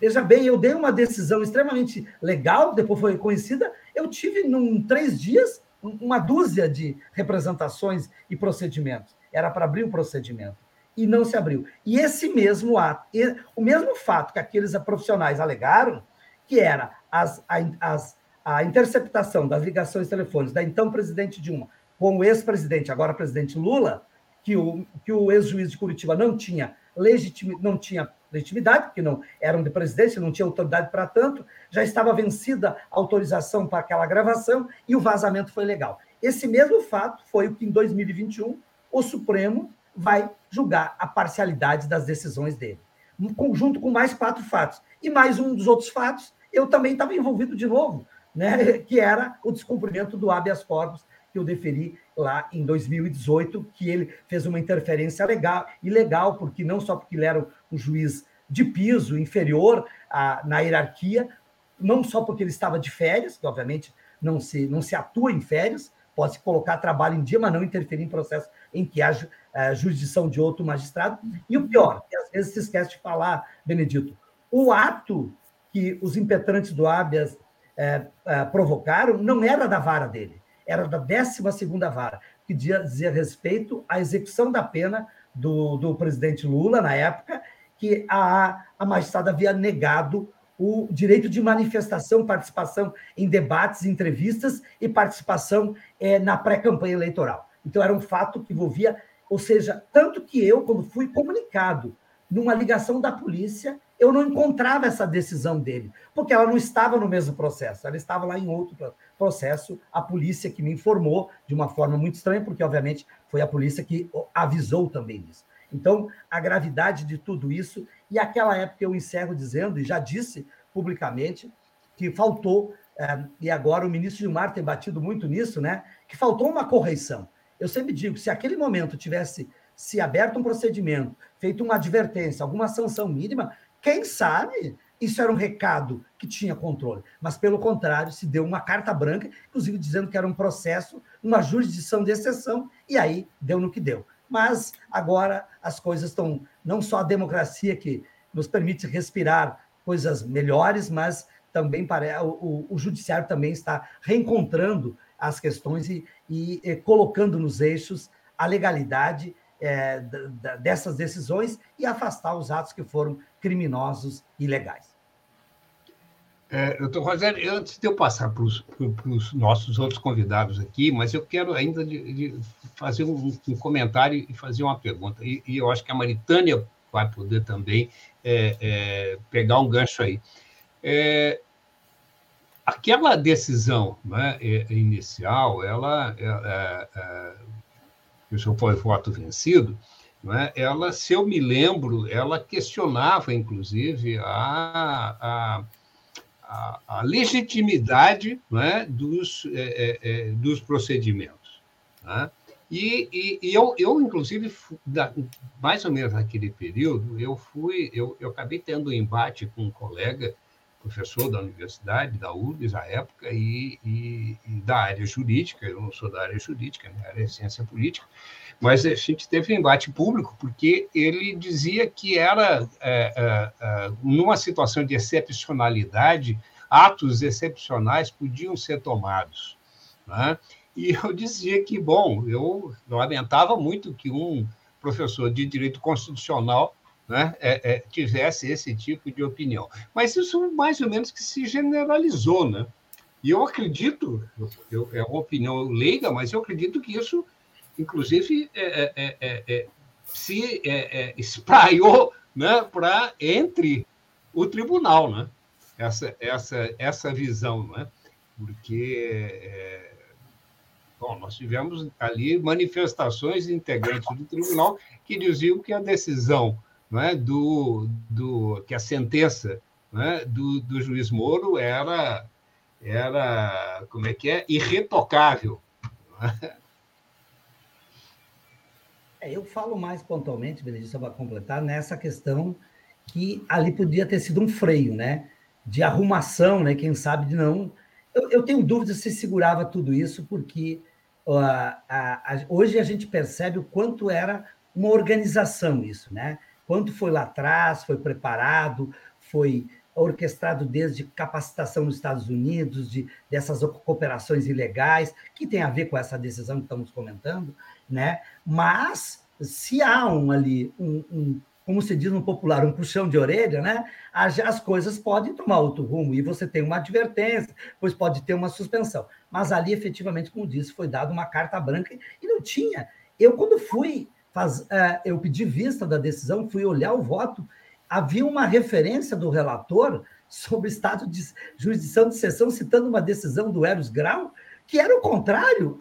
Veja bem, eu dei uma decisão extremamente legal, depois foi reconhecida. Eu tive, em três dias, uma dúzia de representações e procedimentos. Era para abrir o procedimento. E não se abriu. E esse mesmo ato, o mesmo fato que aqueles profissionais alegaram, que era as, as, a interceptação das ligações telefônicas da então presidente Dilma com o ex-presidente, agora presidente Lula, que o, que o ex-juiz de Curitiba não tinha legitimidade, não tinha legitimidade, porque não eram de presidência, não tinha autoridade para tanto, já estava vencida a autorização para aquela gravação e o vazamento foi legal. Esse mesmo fato foi o que em 2021 o Supremo vai julgar a parcialidade das decisões dele, um conjunto com mais quatro fatos. E mais um dos outros fatos, eu também estava envolvido de novo, né, que era o descumprimento do habeas corpus que eu deferi lá em 2018, que ele fez uma interferência legal, ilegal, porque não só porque ele era um juiz de piso inferior a, na hierarquia, não só porque ele estava de férias, que obviamente não se, não se atua em férias, pode se colocar trabalho em dia, mas não interferir em processo em que haja é, jurisdição de outro magistrado. E o pior, que às vezes se esquece de falar, Benedito, o ato que os impetrantes do habeas é, é, provocaram não era da vara dele era da 12 Vara, que dizia respeito à execução da pena do, do presidente Lula, na época, que a, a magistrada havia negado o direito de manifestação, participação em debates, entrevistas e participação é, na pré-campanha eleitoral. Então, era um fato que envolvia, ou seja, tanto que eu, quando fui comunicado numa ligação da polícia, eu não encontrava essa decisão dele, porque ela não estava no mesmo processo, ela estava lá em outro processo, a polícia que me informou de uma forma muito estranha, porque, obviamente, foi a polícia que avisou também isso. Então, a gravidade de tudo isso, e aquela época eu encerro dizendo, e já disse publicamente, que faltou, é, e agora o ministro Gilmar tem batido muito nisso, né? Que faltou uma correção. Eu sempre digo, se aquele momento tivesse se aberto um procedimento, feito uma advertência, alguma sanção mínima, quem sabe isso era um recado que tinha controle, mas pelo contrário, se deu uma carta branca, inclusive dizendo que era um processo, uma jurisdição de exceção, e aí deu no que deu. mas agora as coisas estão, não só a democracia que nos permite respirar coisas melhores, mas também para o, o judiciário também está reencontrando as questões e, e, e colocando nos eixos a legalidade é, dessas decisões e afastar os atos que foram criminosos e ilegais. É, doutor Rogério, antes de eu passar para os nossos outros convidados aqui, mas eu quero ainda de, de fazer um, um, comentário e fazer uma pergunta. E, e, eu acho que a Maritânia vai poder também é, é, pegar um gancho aí. É, aquela decisão né, é, inicial, ela, é, que o senhor foi voto vencido, né, ela, se eu me lembro, ela questionava, inclusive, a, a a, a legitimidade né, dos, é, é, é, dos procedimentos. Né? E, e, e, eu, eu, inclusive, da, mais ou menos naquele período, eu fui, eu, eu acabei tendo um embate com um colega, professor da universidade, da URGS à época, e, e, e, da área jurídica, eu não sou da área jurídica, minha área é ciência política, mas a gente teve um embate público porque ele dizia que era, é, é, é, numa situação de excepcionalidade, atos excepcionais podiam ser tomados. Né? E eu dizia que, bom, eu lamentava muito que um professor de direito constitucional né, é, é, tivesse esse tipo de opinião. Mas isso mais ou menos que se generalizou. Né? E eu acredito, eu, é uma opinião leiga, mas eu acredito que isso inclusive é, é, é, é se espraiou né, para entre o tribunal, né? essa, essa, essa visão, né? porque bom, nós tivemos ali manifestações integrantes do tribunal que diziam que a decisão né, do, do que a sentença né, do, do juiz Moro era era como é que é irretocável? É, eu falo mais pontualmente, Benedito, só para completar, nessa questão que ali podia ter sido um freio, né? De arrumação, né? Quem sabe de não. Eu, eu tenho dúvidas se segurava tudo isso, porque uh, a, a, hoje a gente percebe o quanto era uma organização isso, né? Quanto foi lá atrás, foi preparado, foi orquestrado desde capacitação nos Estados Unidos, de, dessas cooperações ilegais, que tem a ver com essa decisão que estamos comentando, né? Mas se há um ali, um, um, como se diz no popular, um puxão de orelha, né? As coisas podem tomar outro rumo e você tem uma advertência, pois pode ter uma suspensão. Mas ali, efetivamente, como disse, foi dada uma carta branca e não tinha. Eu, quando fui, faz, uh, eu pedi vista da decisão, fui olhar o voto, havia uma referência do relator sobre estado de jurisdição de sessão, citando uma decisão do Eros Grau, que era o contrário,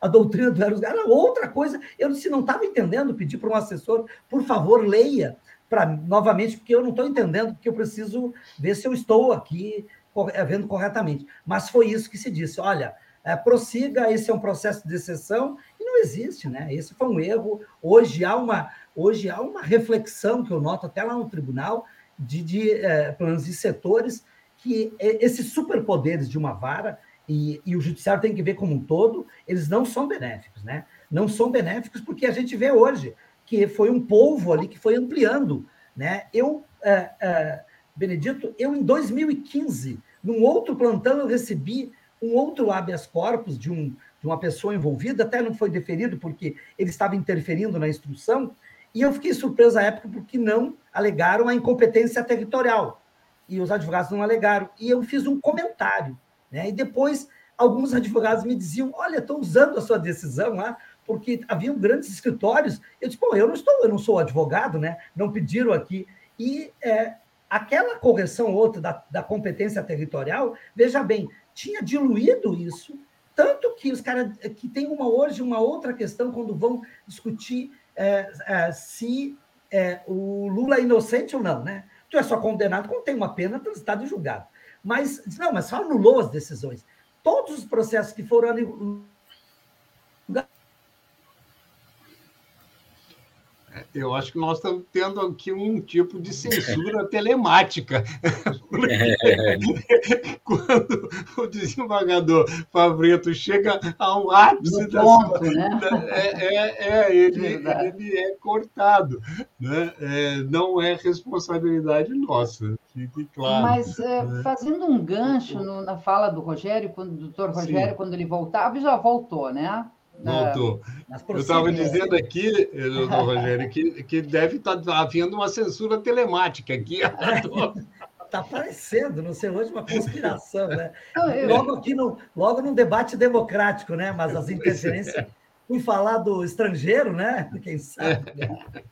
a doutrina do Eros era outra coisa. Eu disse, não estava entendendo, pedi para um assessor, por favor, leia, para novamente, porque eu não estou entendendo, porque eu preciso ver se eu estou aqui eh, vendo corretamente. Mas foi isso que se disse: olha, é, prossiga, esse é um processo de exceção, existe, né? Esse foi um erro. Hoje há uma, hoje há uma reflexão que eu noto até lá no tribunal de, de é, planos de setores que esses superpoderes de uma vara e, e, o judiciário tem que ver como um todo, eles não são benéficos, né? Não são benéficos porque a gente vê hoje que foi um povo ali que foi ampliando, né? Eu, é, é, Benedito, eu em 2015, num outro plantão, eu recebi um outro habeas corpus de, um, de uma pessoa envolvida, até não foi deferido porque ele estava interferindo na instrução, e eu fiquei surpreso à época porque não alegaram a incompetência territorial, e os advogados não alegaram, e eu fiz um comentário, né? E depois, alguns advogados me diziam: olha, estou usando a sua decisão lá, porque haviam grandes escritórios. Eu disse: bom, eu não estou, eu não sou advogado, né? não pediram aqui. E é, aquela correção outra da, da competência territorial, veja bem, tinha diluído isso, tanto que os caras que tem uma hoje uma outra questão quando vão discutir é, é, se é, o Lula é inocente ou não, né? Tu é só condenado quando tem uma pena transitada e julgado. Mas, não, mas só anulou as decisões. Todos os processos que foram eu acho que nós estamos tendo aqui um tipo de censura telemática. quando o desembargador Favreto chega ao ápice da ponto, sua, né? é, é, é ele, ele, é cortado. Né? É, não é responsabilidade nossa, fique claro. Mas é, né? fazendo um gancho no, na fala do Rogério, quando, do doutor Rogério, Sim. quando ele voltava, já voltou, né? Voltou. Eu estava dizendo aqui, Rogério, que, que deve estar tá havendo uma censura telemática aqui. Está parecendo, não sei, hoje uma conspiração, né? Logo aqui no, logo num debate democrático, né? Mas as interferências. Fui falar do estrangeiro, né? Quem sabe. Né?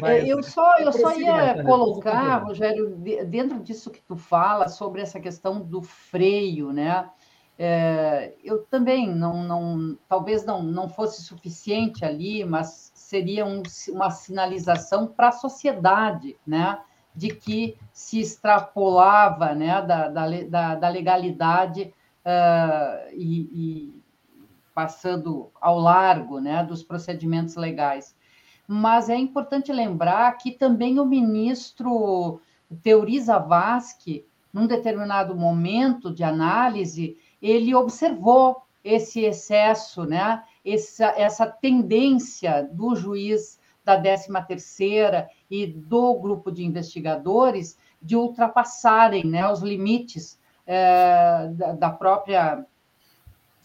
Mas, eu só, eu só ia colocar, Rogério, dentro disso que tu fala sobre essa questão do freio, né? É, eu também não, não, talvez não, não fosse suficiente ali, mas seria um, uma sinalização para a sociedade, né, de que se extrapolava, né, da, da, da legalidade uh, e, e, passando ao largo, né, dos procedimentos legais. Mas é importante lembrar que também o ministro Teori Zavascki, num determinado momento de análise, ele observou esse excesso, né? essa, essa tendência do juiz da 13ª e do grupo de investigadores de ultrapassarem né, os limites é, da, própria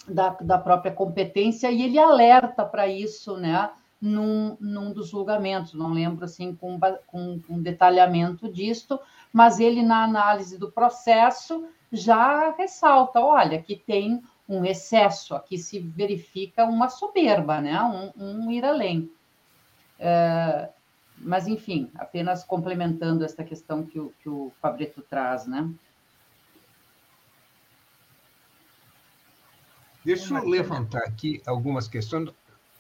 da, da, própria competência e ele alerta para isso, né, num, num dos julgamentos, não lembro assim com, com, com detalhamento disto, mas ele na análise do processo já ressalta: olha, que tem um excesso, aqui se verifica uma soberba, né? um, um ir além. É, mas, enfim, apenas complementando esta questão que o, que o Fabreto traz, né? Deixa eu levantar aqui algumas questões.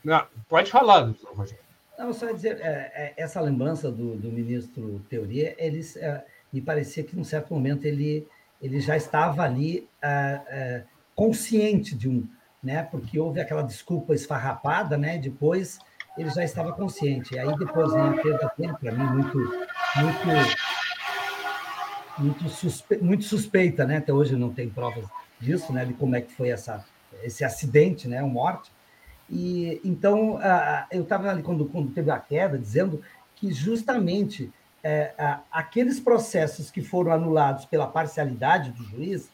Não, pode falar, Rogério. Não, só dizer, é, é, essa lembrança do, do ministro Teoria, eles, é, me parecia que, num certo momento, ele ele já estava ali ah, ah, consciente de um, né? Porque houve aquela desculpa esfarrapada, né? Depois ele já estava consciente. E aí depois vem a perda dele, para mim muito, muito, muito, suspe, muito suspeita, né? Até hoje não tem provas disso, né? De como é que foi essa esse acidente, né? A morte. E então uh, eu estava ali quando, quando teve a queda, dizendo que justamente é, aqueles processos que foram anulados pela parcialidade do juiz,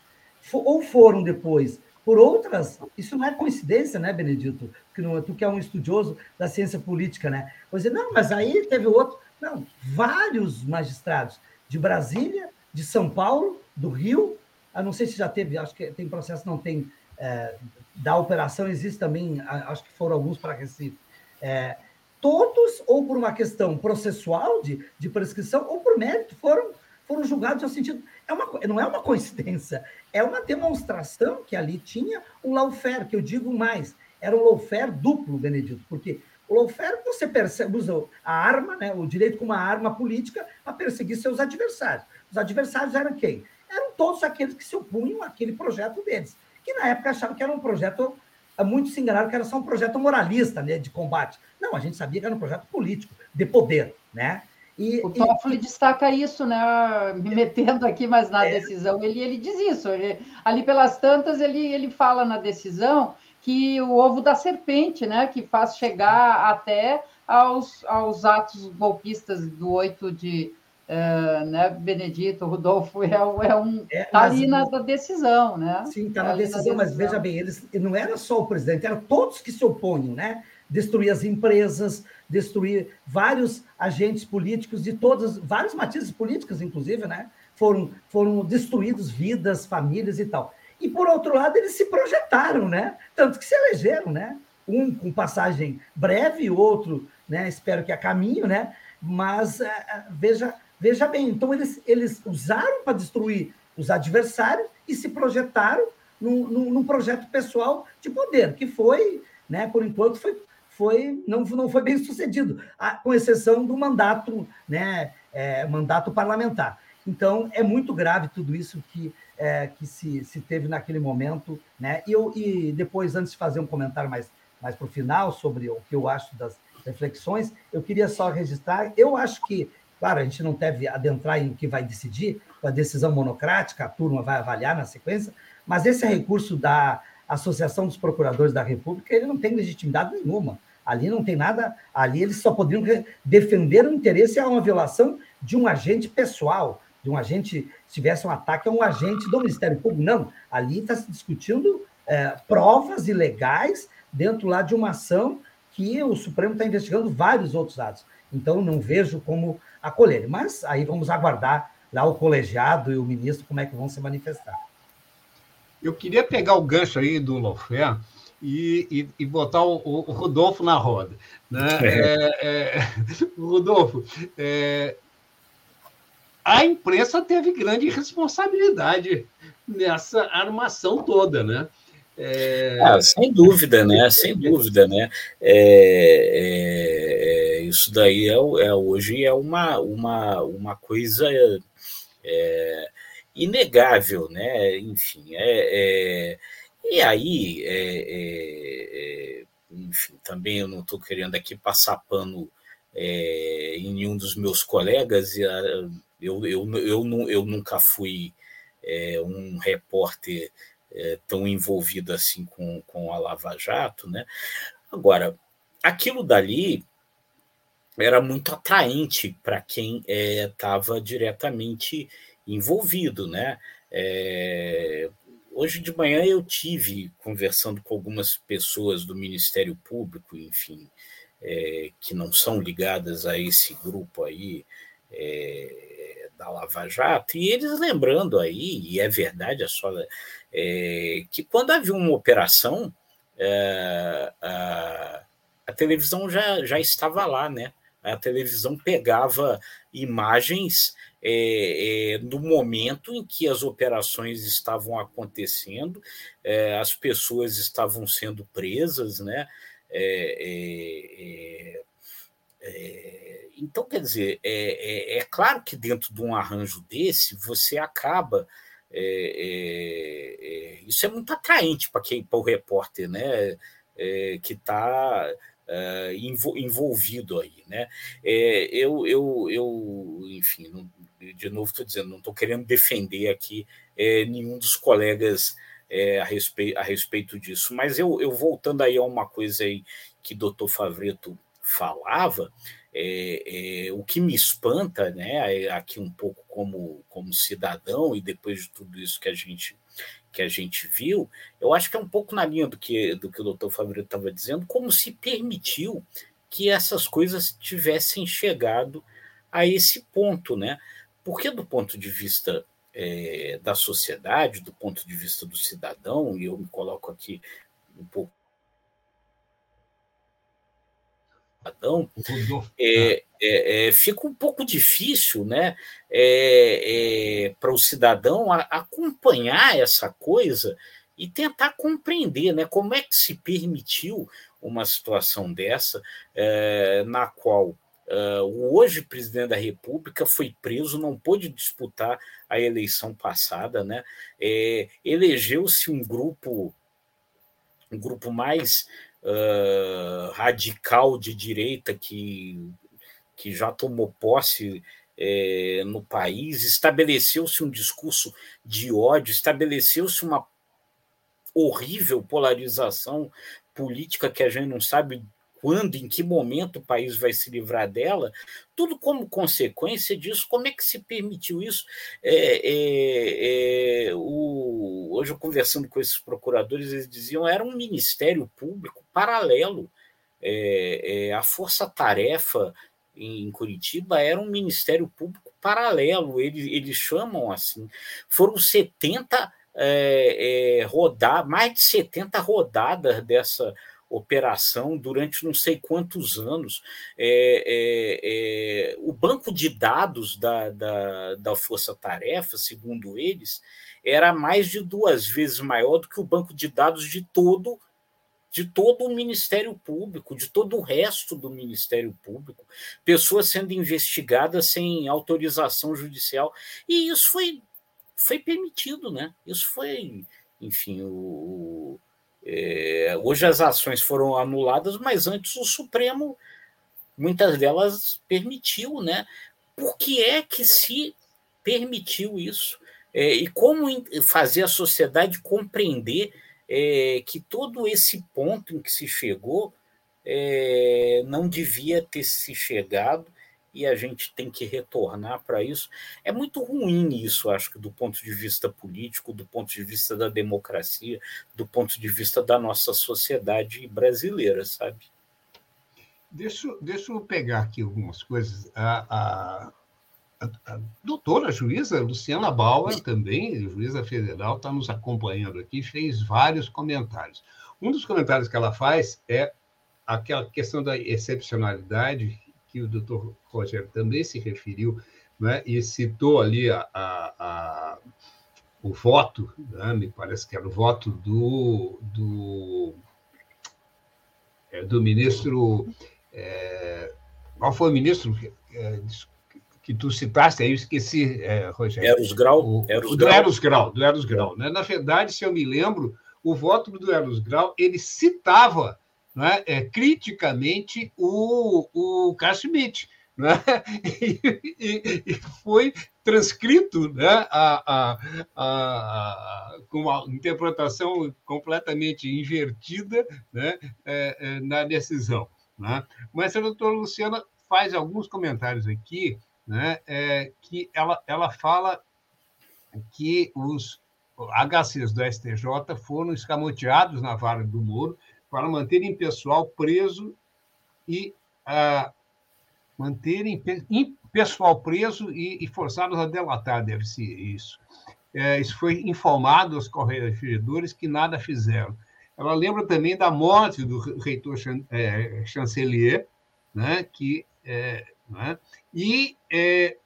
ou foram depois por outras. Isso não é coincidência, né, Benedito? Que não, tu que é um estudioso da ciência política, né? Você não, mas aí teve outro. Não, vários magistrados de Brasília, de São Paulo, do Rio. a não sei se já teve, acho que tem processo, não tem. É, da operação existe também, acho que foram alguns para Recife. É, todos, ou por uma questão processual de, de prescrição, ou por mérito, foram, foram julgados no sentido. É uma, não é uma coincidência, é uma demonstração que ali tinha o lawfare, que eu digo mais, era um lawfare duplo, Benedito, porque o lawfare você percebe, usa a arma, né, o direito como uma arma política para perseguir seus adversários. Os adversários eram quem? Eram todos aqueles que se opunham àquele projeto deles, que na época achavam que era um projeto muitos se enganaram que era só um projeto moralista né, de combate. Não, a gente sabia que era um projeto político, de poder. Né? E, o Toffoli e... destaca isso, né? Me metendo aqui, mas na é. decisão ele, ele diz isso. Ele, ali pelas tantas, ele, ele fala na decisão que o ovo da serpente, né? Que faz chegar até aos, aos atos golpistas do 8 de, uh, né, Benedito, Rodolfo, é, é um. É, tá ali na decisão, né? Sim, está tá na, decisão, decisão, mas veja bem, eles não era só o presidente, eram todos que se oponham, né? Destruir as empresas, destruir vários agentes políticos de todas, vários matizes políticos, inclusive, né? Foram, foram destruídos vidas, famílias e tal. E, por outro lado, eles se projetaram, né? Tanto que se elegeram, né? Um com passagem breve, o outro, né? Espero que a caminho, né? Mas uh, veja Veja bem, então eles, eles usaram para destruir os adversários e se projetaram num, num, num, projeto pessoal de poder, que foi, né, por enquanto, foi, foi, não, não foi bem sucedido, com exceção do mandato, né, é, mandato parlamentar. Então, é muito grave tudo isso que, é, que se, se teve naquele momento. Né? E, eu, e depois, antes de fazer um comentário mais, mais para o final sobre o que eu acho das reflexões. Eu queria só registrar, eu acho que, claro, a gente não deve adentrar em o que vai decidir, a decisão monocrática, a turma vai avaliar na sequência, mas esse recurso da Associação dos Procuradores da República, ele não tem legitimidade nenhuma. Ali não tem nada, ali eles só poderiam defender o interesse a uma violação de um agente pessoal, de um agente, se tivesse um ataque a um agente do Ministério Público. Não, ali está se discutindo é, provas ilegais dentro lá de uma ação que o Supremo está investigando vários outros atos. Então, não vejo como acolher. Mas aí vamos aguardar lá o colegiado e o ministro como é que vão se manifestar. Eu queria pegar o gancho aí do Lofé e, e, e botar o, o, Rodolfo na roda. Né? É, é, Rodolfo, é, a imprensa teve grande responsabilidade nessa armação toda, né? É... Ah, sem dúvida, né? Sem dúvida, né? É, é, isso daí é, é, hoje é uma, uma, uma coisa é, inegável, né? Enfim, é, é e aí, é, enfim, também eu não estou querendo aqui passar pano em nenhum dos meus colegas, eu, eu, eu, eu, eu nunca fui um repórter tão envolvido assim com, com a Lava Jato, né? Agora, aquilo dali era muito atraente para quem estava é, diretamente envolvido, né? É, hoje de manhã eu tive conversando com algumas pessoas do Ministério Público, enfim, é, que não são ligadas a esse grupo aí da Lava Jato, e eles lembrando aí, e é verdade, é só que quando havia uma operação, a, a televisão já, já estava lá, né? A televisão pegava imagens é, é, no momento em que as operações estavam acontecendo, é, as pessoas estavam sendo presas, né? É, é, é, então, quer dizer, é, claro que dentro de um arranjo desse, você acaba. isso é muito atraente para quem o repórter, né? que está uh, envolvido aí, né? É, eu, eu, eu, enfim, não, de novo estou dizendo, não estou querendo defender aqui é, nenhum dos colegas a, respeito, a respeito disso, mas eu, eu voltando aí a uma coisa aí que o doutor Favreto falava, é, é, o que me espanta, né, aqui um pouco como, como cidadão e depois de tudo isso que a gente que a gente viu, eu acho que é um pouco na linha do que, do que o doutor Fabrício estava dizendo, como se permitiu que essas coisas tivessem chegado a esse ponto, né? Porque do ponto de vista é, da sociedade, do ponto de vista do cidadão, e eu me coloco aqui um pouco cidadão, é, é, é, fica um pouco difícil né, é, é, para o cidadão a, acompanhar essa coisa e tentar compreender né, como é que se permitiu uma situação dessa, é, na qual o hoje presidente da República foi preso, não pôde disputar a eleição passada, né? elegeu-se um grupo um grupo mais radical de direita que, que já tomou posse é, no país, estabeleceu-se um discurso de ódio, estabeleceu-se uma horrível polarização política que a gente não sabe quando, em que momento o país vai se livrar dela, tudo como consequência disso, como é que se permitiu isso? É, é, é, o, hoje, eu conversando com esses procuradores, eles diziam era um ministério público paralelo. É, é, a força-tarefa em Curitiba era um ministério público paralelo, eles, eles chamam assim. Foram 70 é, é, rodar, mais de 70 rodadas dessa operação durante não sei quantos anos. É, é, é, o banco de dados da, da, da Força Tarefa, segundo eles, era mais de duas vezes maior do que o banco de dados de todo de todo o Ministério Público, de todo o resto do Ministério Público, pessoas sendo investigadas sem autorização judicial. E isso foi, foi permitido, né? Isso foi, enfim, o, é, hoje as ações foram anuladas, mas antes o Supremo muitas delas permitiu, né? Por que é que se permitiu isso? É, e como fazer a sociedade compreender é, que todo esse ponto em que se chegou é, não devia ter se chegado e a gente tem que retornar para isso. É muito ruim isso, acho que, do ponto de vista político, do ponto de vista da democracia, do ponto de vista da nossa sociedade brasileira, sabe? Deixa, deixa eu pegar aqui algumas coisas. A, a, a, a doutora juíza Luciana Bauer, também, juíza federal, está nos acompanhando aqui, fez vários comentários. Um dos comentários que ela faz é aquela questão da excepcionalidade que o doutor Rogério também se referiu, né, e citou ali a, a, a o voto, né, me parece que era o voto do, do, é, do ministro. É, qual foi o ministro é, que tu citaste? Aí eu esqueci, é, Rogério. Eros Grau. O, Eros do Eros Grau. Do Eros Grau né? Na verdade, se eu me lembro, o voto do Eros Grau ele citava né, é, criticamente o, o Carl Schmitt. Né? E, e, foi transcrito né, a, a, a, com uma interpretação completamente invertida né, é, é, na decisão. Né? Mas a doutora Luciana faz alguns comentários aqui né, é, que ela, ela fala que os HCs do STJ foram escamoteados na vara do Moro para manterem pessoal preso e ah, manterem pessoal preso e, e, forçados a delatar, deve ser isso. É, isso foi informado aos corregedores que nada fizeram. Ela lembra também da morte do reitor chan, é, chancelier, né, que, é, né, e é,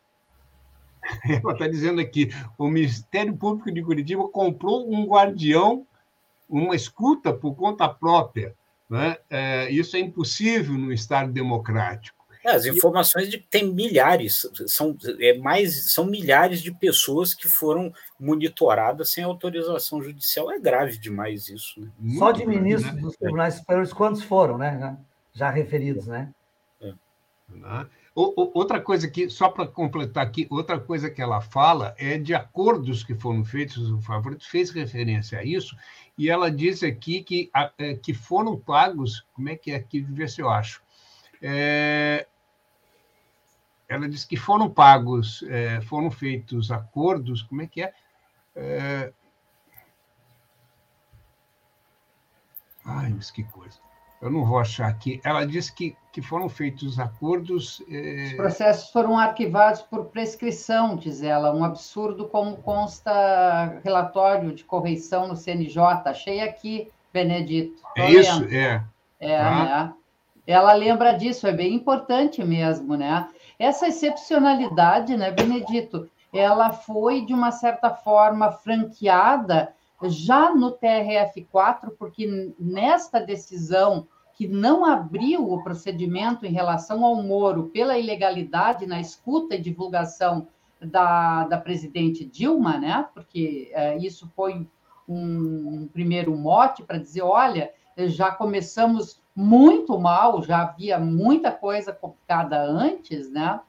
ela está dizendo aqui, o Ministério Público de Curitiba comprou um guardião uma escuta por conta própria. Né? É, isso é impossível no Estado democrático. É, as informações de tem milhares, são, é mais, são milhares de pessoas que foram monitoradas sem autorização judicial. É grave demais isso. Né? Só de ministros né? dos tribunais superiores, quantos foram, né? Já referidos, né? É. Outra coisa que, só para completar aqui, outra coisa que ela fala é de acordos que foram feitos, o Favorito fez referência a isso, e ela diz aqui que, é, que foram pagos, como é que é aqui, ver se eu acho. É, ela diz que foram pagos, é, foram feitos acordos, como é que é? é ai, mas que coisa eu não vou achar aqui, ela disse que, que foram feitos acordos. Eh... Os processos foram arquivados por prescrição, diz ela, um absurdo como consta relatório de correição no CNJ. Achei aqui, Benedito. Tô é isso? É. É, ah. né? Ela lembra disso, é bem importante mesmo, né? Essa excepcionalidade, né, Benedito, ela foi, de uma certa forma, franqueada já no TRF4, porque nesta decisão que não abriu o procedimento em relação ao Moro pela ilegalidade na escuta e divulgação da, da presidente Dilma, né? Porque é, isso foi um, um primeiro mote para dizer, olha, já começamos muito mal, já havia muita coisa complicada antes, né?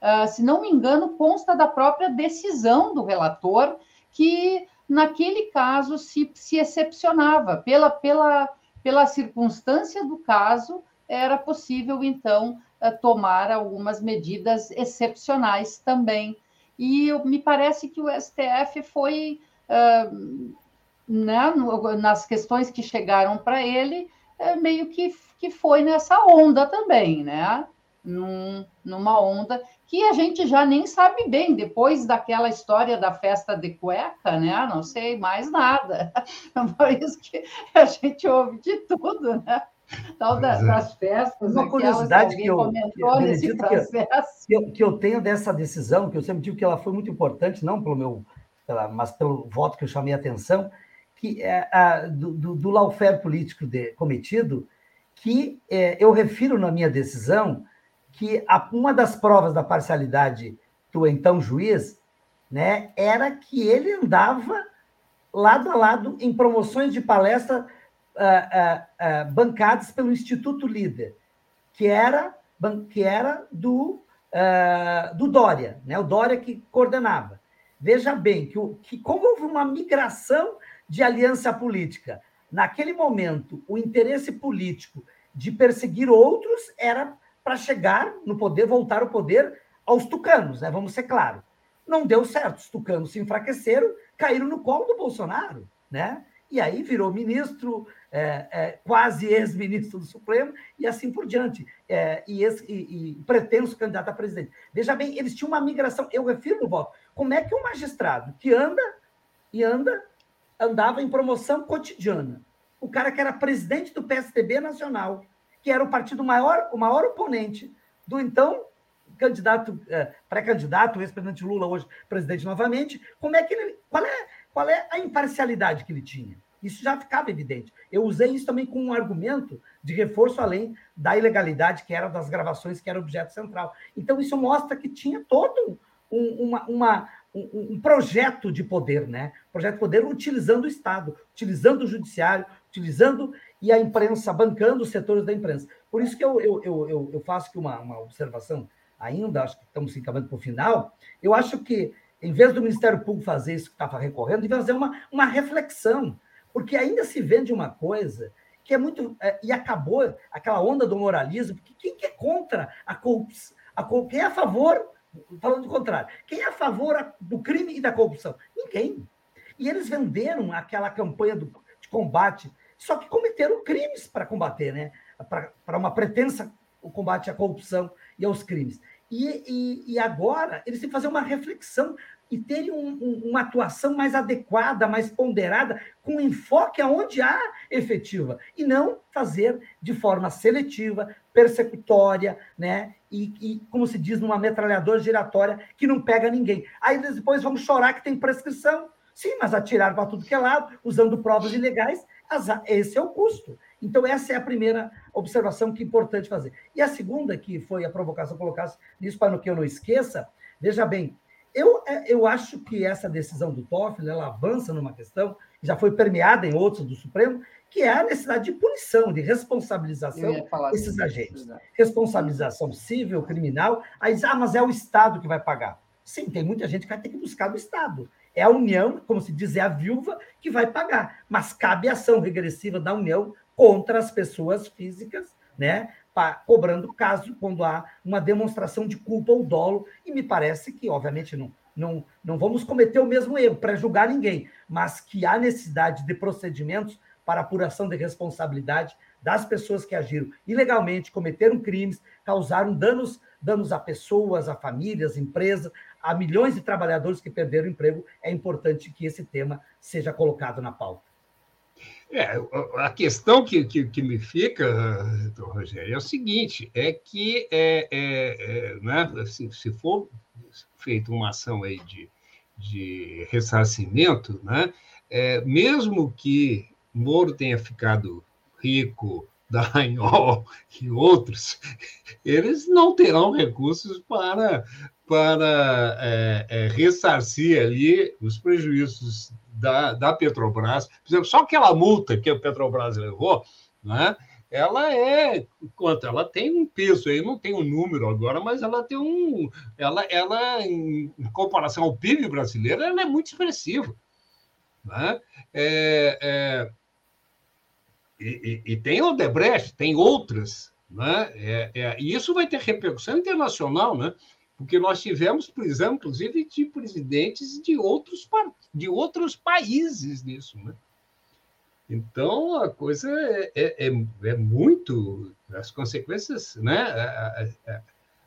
Uh, se não me engano, consta da própria decisão do relator que naquele caso se, se excepcionava. Pela, pela, pela circunstância do caso, era possível, então, eh, tomar algumas medidas excepcionais também. E me parece que o STF foi, uh, né, nas questões que chegaram para ele, é, meio que, que foi nessa onda também, né? Num, numa onda que a gente já nem sabe bem, depois daquela história da festa de cueca, né? Não sei mais nada. Por isso que a gente ouve de tudo, né? Tal da, é. das festas. Uma curiosidade que, eu, nesse processo. Que, eu, que eu tenho dessa decisão, que eu sempre digo que ela foi muito importante, não pelo meu, pela, mas pelo voto que eu chamei a atenção, que é a, do, do, do político de, cometido, que é, eu refiro na minha decisão que a, uma das provas da parcialidade do então juiz né, era que ele andava lado a lado em promoções de palestra uh, uh, uh, bancadas pelo Instituto Líder, que era que era do, do Dória, né? o Dória que coordenava. Veja bem que, que como houve uma migração de aliança política, naquele momento, o interesse político de perseguir outros era para chegar no poder, voltar ao poder aos tucanos, né? vamos ser claros. Não deu certo, os tucanos se enfraqueceram, caíram no colo do Bolsonaro, né? E aí virou ministro, é, é, quase ex-ministro do Supremo, e assim por diante. É, e, esse, e, e pretenso candidato a presidente. Veja bem, eles tinham uma migração, eu refiro voto. Como é que um magistrado que anda e anda, andava em promoção cotidiana, o cara que era presidente do PSDB nacional, que era o partido maior, o maior oponente do então candidato, é, pré-candidato, ex-presidente Lula, hoje presidente novamente, como é que ele. Qual é, qual é a imparcialidade que ele tinha? Isso já ficava evidente. Eu usei isso também como um argumento de reforço além da ilegalidade que era das gravações, que era objeto central. Então, isso mostra que tinha todo um, uma, uma, um, um, projeto de poder, né? Projeto de poder utilizando o Estado, utilizando o judiciário, utilizando e a imprensa, bancando os setores da imprensa. Por isso que eu, eu, eu, eu faço aqui uma, uma observação ainda, acho que estamos se encaminhando para o final. Eu acho que, em vez do Ministério Público fazer isso que estava recorrendo, devia fazer uma, uma reflexão porque ainda se vende uma coisa que é muito. É, e acabou aquela onda do moralismo, porque quem que é contra a corrupção? A, quem é a favor, falando do contrário, quem é a favor do crime e da corrupção? Ninguém. E eles venderam aquela campanha do, de combate, só que cometeram crimes para combater, né? Para uma pretensa o combate à corrupção e aos crimes. E, e, e, agora eles têm que fazer uma reflexão e terem um, um, uma atuação mais adequada, mais ponderada, com enfoque aonde há efetiva, e não fazer de forma seletiva, persecutória, né? E, e como se diz, numa metralhadora giratória que não pega ninguém. Aí depois vamos chorar que tem prescrição. Sim, mas atiraram para tudo que é lado, usando provas ilegais, esse é o custo. Então, essa é a primeira observação que é importante fazer. E a segunda, que foi a provocação colocasse nisso para que eu não esqueça, veja bem, eu, é, eu acho que essa decisão do Toffoli ela avança numa questão que já foi permeada em outros do Supremo, que é a necessidade de punição, de responsabilização desses agentes. Responsabilização civil, criminal. Aí diz, ah, mas é o Estado que vai pagar. Sim, tem muita gente que vai ter que buscar do Estado. É a União, como se diz, é a viúva que vai pagar. Mas cabe ação regressiva da União contra as pessoas físicas, né? cobrando caso quando há uma demonstração de culpa ou dolo, e me parece que, obviamente, não, não, não vamos cometer o mesmo erro para julgar ninguém, mas que há necessidade de procedimentos para apuração de responsabilidade das pessoas que agiram ilegalmente, cometeram crimes, causaram danos, danos a pessoas, a famílias, empresas, a milhões de trabalhadores que perderam o emprego. É importante que esse tema seja colocado na pauta. É, a questão que, que, que me fica, Rogério, é o seguinte: é que é, é, é né, assim, se for feita uma ação aí de, de ressarcimento, né, é, mesmo que Moro tenha ficado rico, Dallagnol e outros, eles não terão recursos para, para é, é, ressarcir ali os prejuízos da, da Petrobras. Por exemplo, só aquela multa que a Petrobras levou, né? ela é quanto ela tem um peso aí não tem um número agora mas ela tem um ela ela em comparação ao PIB brasileiro ela é muito expressiva né? é, é, e, tem Odebrecht tem outras né? É, é, e isso vai ter repercussão internacional né? porque nós tivemos prisão, inclusive, de presidentes de outros, de outros países nisso. Né? Então, a coisa é, é, é, é muito. As consequências, né? A, a,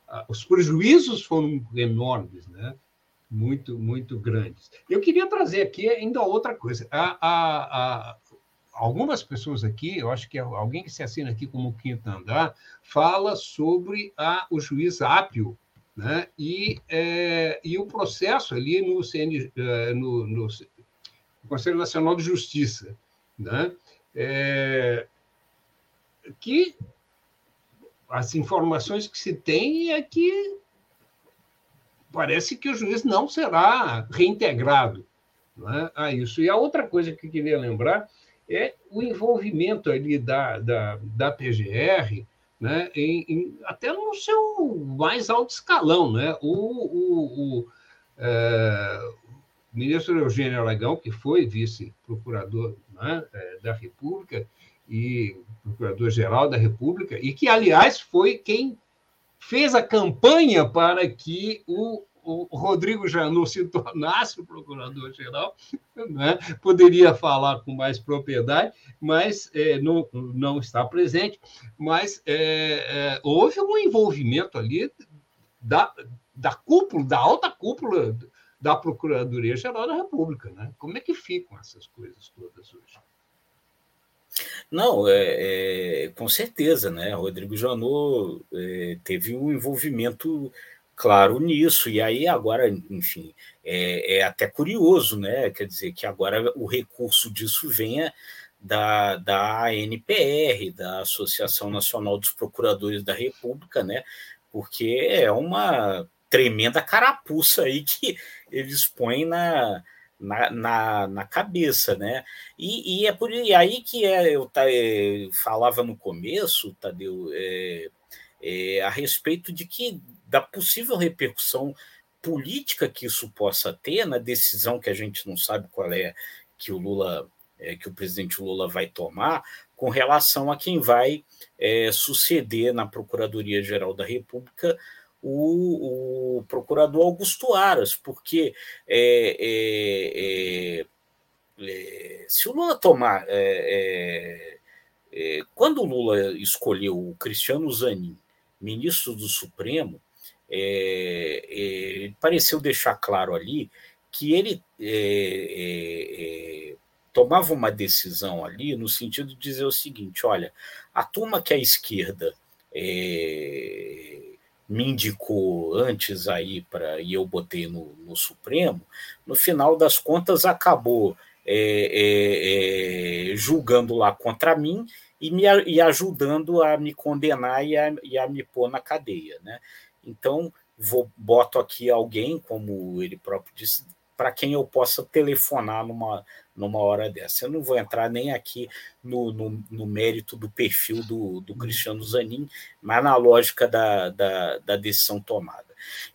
a, os prejuízos foram enormes, né? muito, muito grandes. Eu queria trazer aqui ainda outra coisa. Algumas pessoas aqui, eu acho que alguém que se assina aqui como quinto andar, fala sobre o juiz Apio, né? e, é, e o processo ali no, CN, é, no, no Conselho Nacional de Justiça, né? É, que as informações que se tem é que parece que o juiz não será reintegrado né, a isso. E a outra coisa que eu queria lembrar é o envolvimento ali da, da, da PGR né, em, em, até no seu mais alto escalão. Né? O, o, o é, ministro Eugênio Aragão, que foi vice-procurador né, é, da República e procurador-geral da República, e que, aliás, foi quem fez a campanha para que o o Rodrigo Janot se tornasse o procurador-geral, né? poderia falar com mais propriedade, mas é, não, não está presente. Mas é, é, houve um envolvimento ali da, da cúpula, da alta cúpula da Procuradoria-Geral da República. Né? Como é que ficam essas coisas todas hoje? Não, é, é, com certeza, né? Rodrigo Janot é, teve um envolvimento claro nisso. E aí, agora, enfim, é, é, até curioso, né? Quer dizer, que agora o recurso disso venha da, da ANPR, da Associação Nacional dos Procuradores da República, né? Porque é uma tremenda carapuça aí que eles põem na, na, na, na, cabeça, né? E, e, é por e aí que é, eu tá, é, falava no começo, Tadeu, é, é, a respeito de que da possível repercussão política que isso possa ter na decisão que a gente não sabe qual é que o Lula, é, que o presidente Lula vai tomar com relação a quem vai é, suceder na Procuradoria Geral da República o, o procurador Augusto Aras, porque é, é, é, é se o Lula tomar. quando o Lula escolheu o Cristiano Zanin, ministro do Supremo, é, é, pareceu deixar claro ali que ele é, é, é, tomava uma decisão ali no sentido de dizer o seguinte: olha, a turma que a esquerda é, me indicou antes aí para e eu botei no, no, Supremo, no final das contas acabou julgando lá contra mim e me e ajudando a me condenar e a, e a me pôr na cadeia, né? Então, vou boto aqui alguém, como ele próprio disse, para quem eu possa telefonar numa, numa hora dessa. Eu não vou entrar nem aqui no, no, no mérito do perfil do, do Cristiano Zanin, mas na lógica da, da, da, decisão tomada.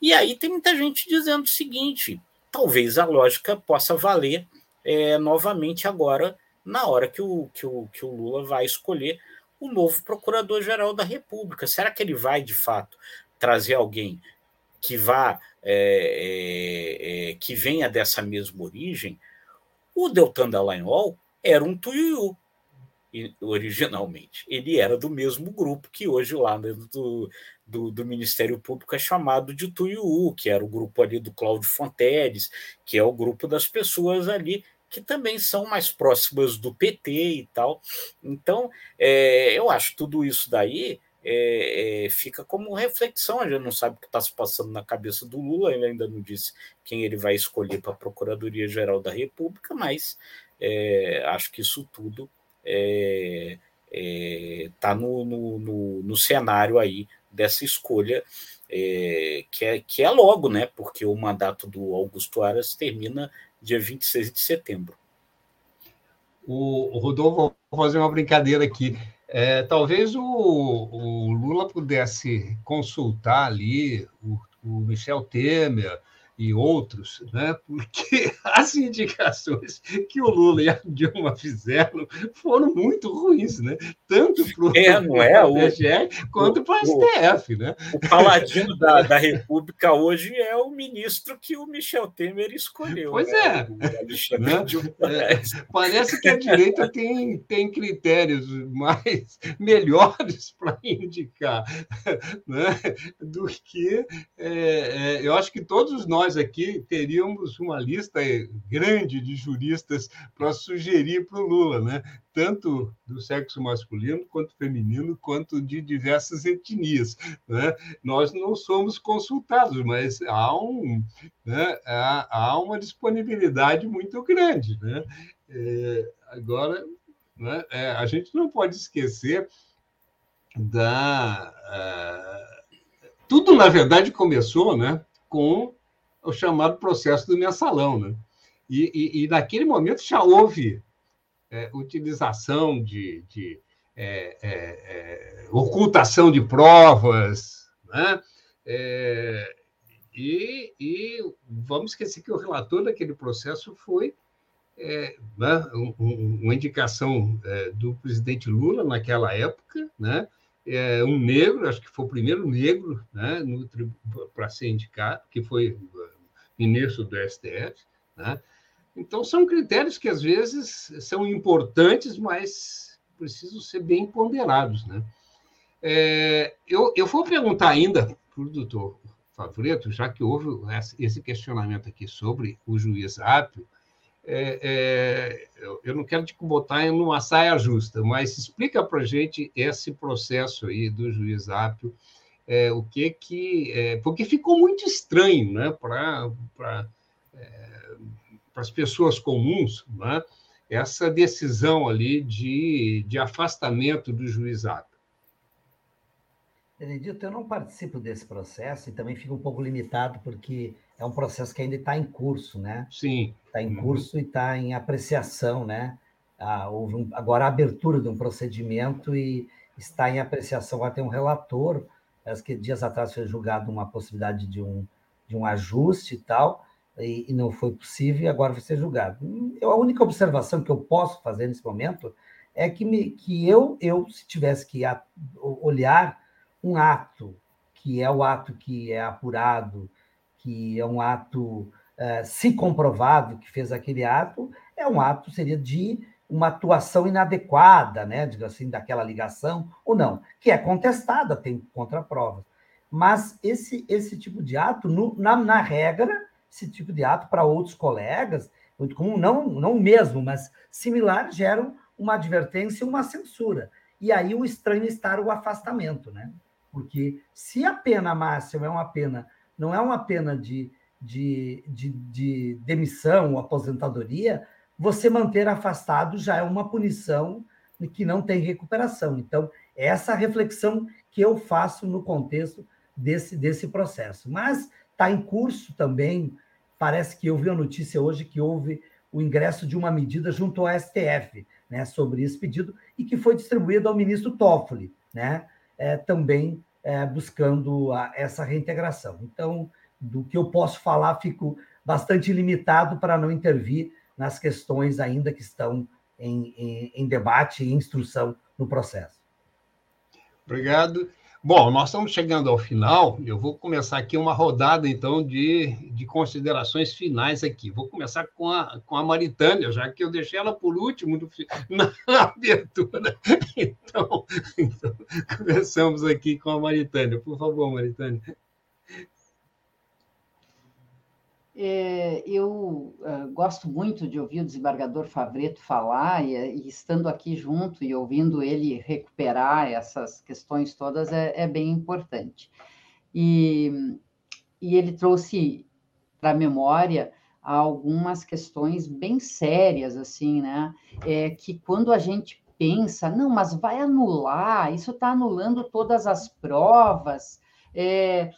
E aí tem muita gente dizendo o seguinte: talvez a lógica possa valer é, novamente agora, na hora que o, que, o, que o Lula vai escolher o novo Procurador-Geral da República. Será que ele vai, de fato, trazer alguém que vá é, é, é, que venha dessa mesma origem, o Deltan Dallagnol era um tuiuiu originalmente. Ele era do mesmo grupo que hoje lá do, do, do Ministério Público é chamado de Tuiuiu, que era o grupo ali do Cláudio Fonteles, que é o grupo das pessoas ali que também são mais próximas do PT e tal. Então, é, eu acho tudo isso daí é, é, fica como reflexão. A gente não sabe o que está se passando na cabeça do Lula, ele ainda não disse quem ele vai escolher para a Procuradoria-Geral da República, mas é, acho que isso tudo está é, é, no, no, no, no, cenário aí dessa escolha, é, que, é, que é logo, né? Porque o mandato do Augusto Aras termina dia 26 de setembro. O, o Rodolfo, vou fazer uma brincadeira aqui. É, talvez o, o, Lula pudesse consultar ali o, o Michel Temer, e outros, né? porque as indicações que o Lula e a Dilma fizeram foram muito ruins, né? tanto para o é, não é? o quanto para o STF. Né? O paladino da, da República hoje é o ministro que o Michel Temer escolheu. Pois né? é. Né? é. Parece que a direita tem, tem critérios mais melhores para indicar né? do que. É, é, eu acho que todos nós nós aqui teríamos uma lista grande de juristas para sugerir para o Lula, né? tanto do sexo masculino quanto feminino, quanto de diversas etnias. Né? Nós não somos consultados, mas há, um, né? há, há uma disponibilidade muito grande. Né? É, agora, né? É, a gente não pode esquecer da. Uh, tudo, na verdade, começou né, com o chamado processo do mensalão. Né? E, e, e naquele momento já houve é, utilização de, de é, é, é ocultação de provas, né? É, e, e, vamos esquecer que o relator daquele processo foi é, né, um, uma indicação é, do presidente Lula naquela época, né, é, um negro, acho que foi o primeiro negro né, para ser indicado, que foi ministro do STF. Né? Então, são critérios que às vezes são importantes, mas precisam ser bem ponderados. Né? É, eu, eu vou perguntar ainda para o doutor Favreto, já que houve esse questionamento aqui sobre o juiz Apio, é, é, eu não quero te botar em uma saia justa, mas explica para a gente esse processo aí do juiz Apio, é, o que que... É, porque ficou muito estranho né, para é, as pessoas comuns, né, essa decisão ali de, de afastamento do juiz Apio. Benedito, eu não participo desse processo e também fico um pouco limitado, porque é um processo que ainda está em curso, né? Sim. Está em uhum. curso e está em apreciação, né? Ah, houve um, agora a abertura de um procedimento e está em apreciação. Agora tem um relator, parece que dias atrás foi julgado uma possibilidade de um, de um ajuste e tal, e, e não foi possível, e agora vai ser julgado. Eu, a única observação que eu posso fazer nesse momento é que, me, que eu, eu, se tivesse que olhar um ato, que é o ato que é apurado, que é um ato, é, se comprovado que fez aquele ato, é um ato, seria de uma atuação inadequada, né, digo assim, daquela ligação, ou não, que é contestada, tem contraprovas. Mas esse, esse tipo de ato, no, na, na regra, esse tipo de ato para outros colegas, muito comum, não, não mesmo, mas similar, geram uma advertência e uma censura. E aí o estranho estar o afastamento, né? Porque se a pena máxima é uma pena, não é uma pena de, de, de, de demissão ou aposentadoria, você manter afastado já é uma punição que não tem recuperação. Então, essa reflexão que eu faço no contexto desse, desse processo. Mas está em curso também, parece que eu vi a notícia hoje que houve o ingresso de uma medida junto ao STF né, sobre esse pedido e que foi distribuído ao ministro Toffoli. Né? é, também é, buscando a, essa reintegração. Então, do que eu posso falar, fico bastante limitado para não intervir nas questões ainda que estão em, em, em debate e instrução no processo. Obrigado. Bom, nós estamos chegando ao final. Eu vou começar aqui uma rodada, então, de, de considerações finais aqui. Vou começar com a, com a Maritânia, já que eu deixei ela por último no, na, abertura. Então, então, começamos aqui com a Maritânia. Por favor, Maritânia. É, eu uh, gosto muito de ouvir o desembargador Favreto falar, e, e, estando aqui junto e ouvindo ele recuperar essas questões todas é, é bem importante. E, e ele trouxe para a memória algumas questões bem sérias, assim, né? É que quando a gente pensa, não, mas vai anular, isso está anulando todas as provas. É,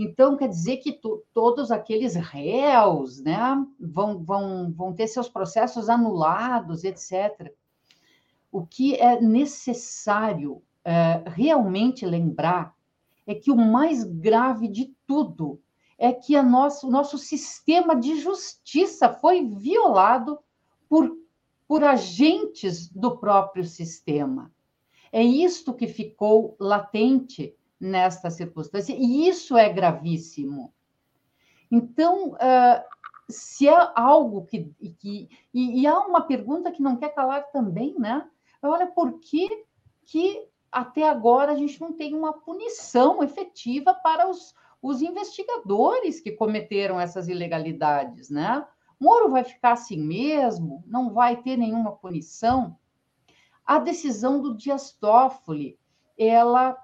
então, quer dizer que todos aqueles réus né, vão, vão, vão ter seus processos anulados, etc. O que é necessário é, realmente lembrar é que o mais grave de tudo é que a nosso, o nosso sistema de justiça foi violado por, por agentes do próprio sistema. É isto que ficou latente nesta circunstância, e isso é gravíssimo. Então, uh, se é algo que. que e, e, há uma pergunta que não quer calar também, né? Olha, por que, que até agora a gente não tem uma punição efetiva para os, os investigadores que cometeram essas ilegalidades, né? Moro vai ficar assim mesmo? Não vai ter nenhuma punição? A decisão do Dias Toffoli, ela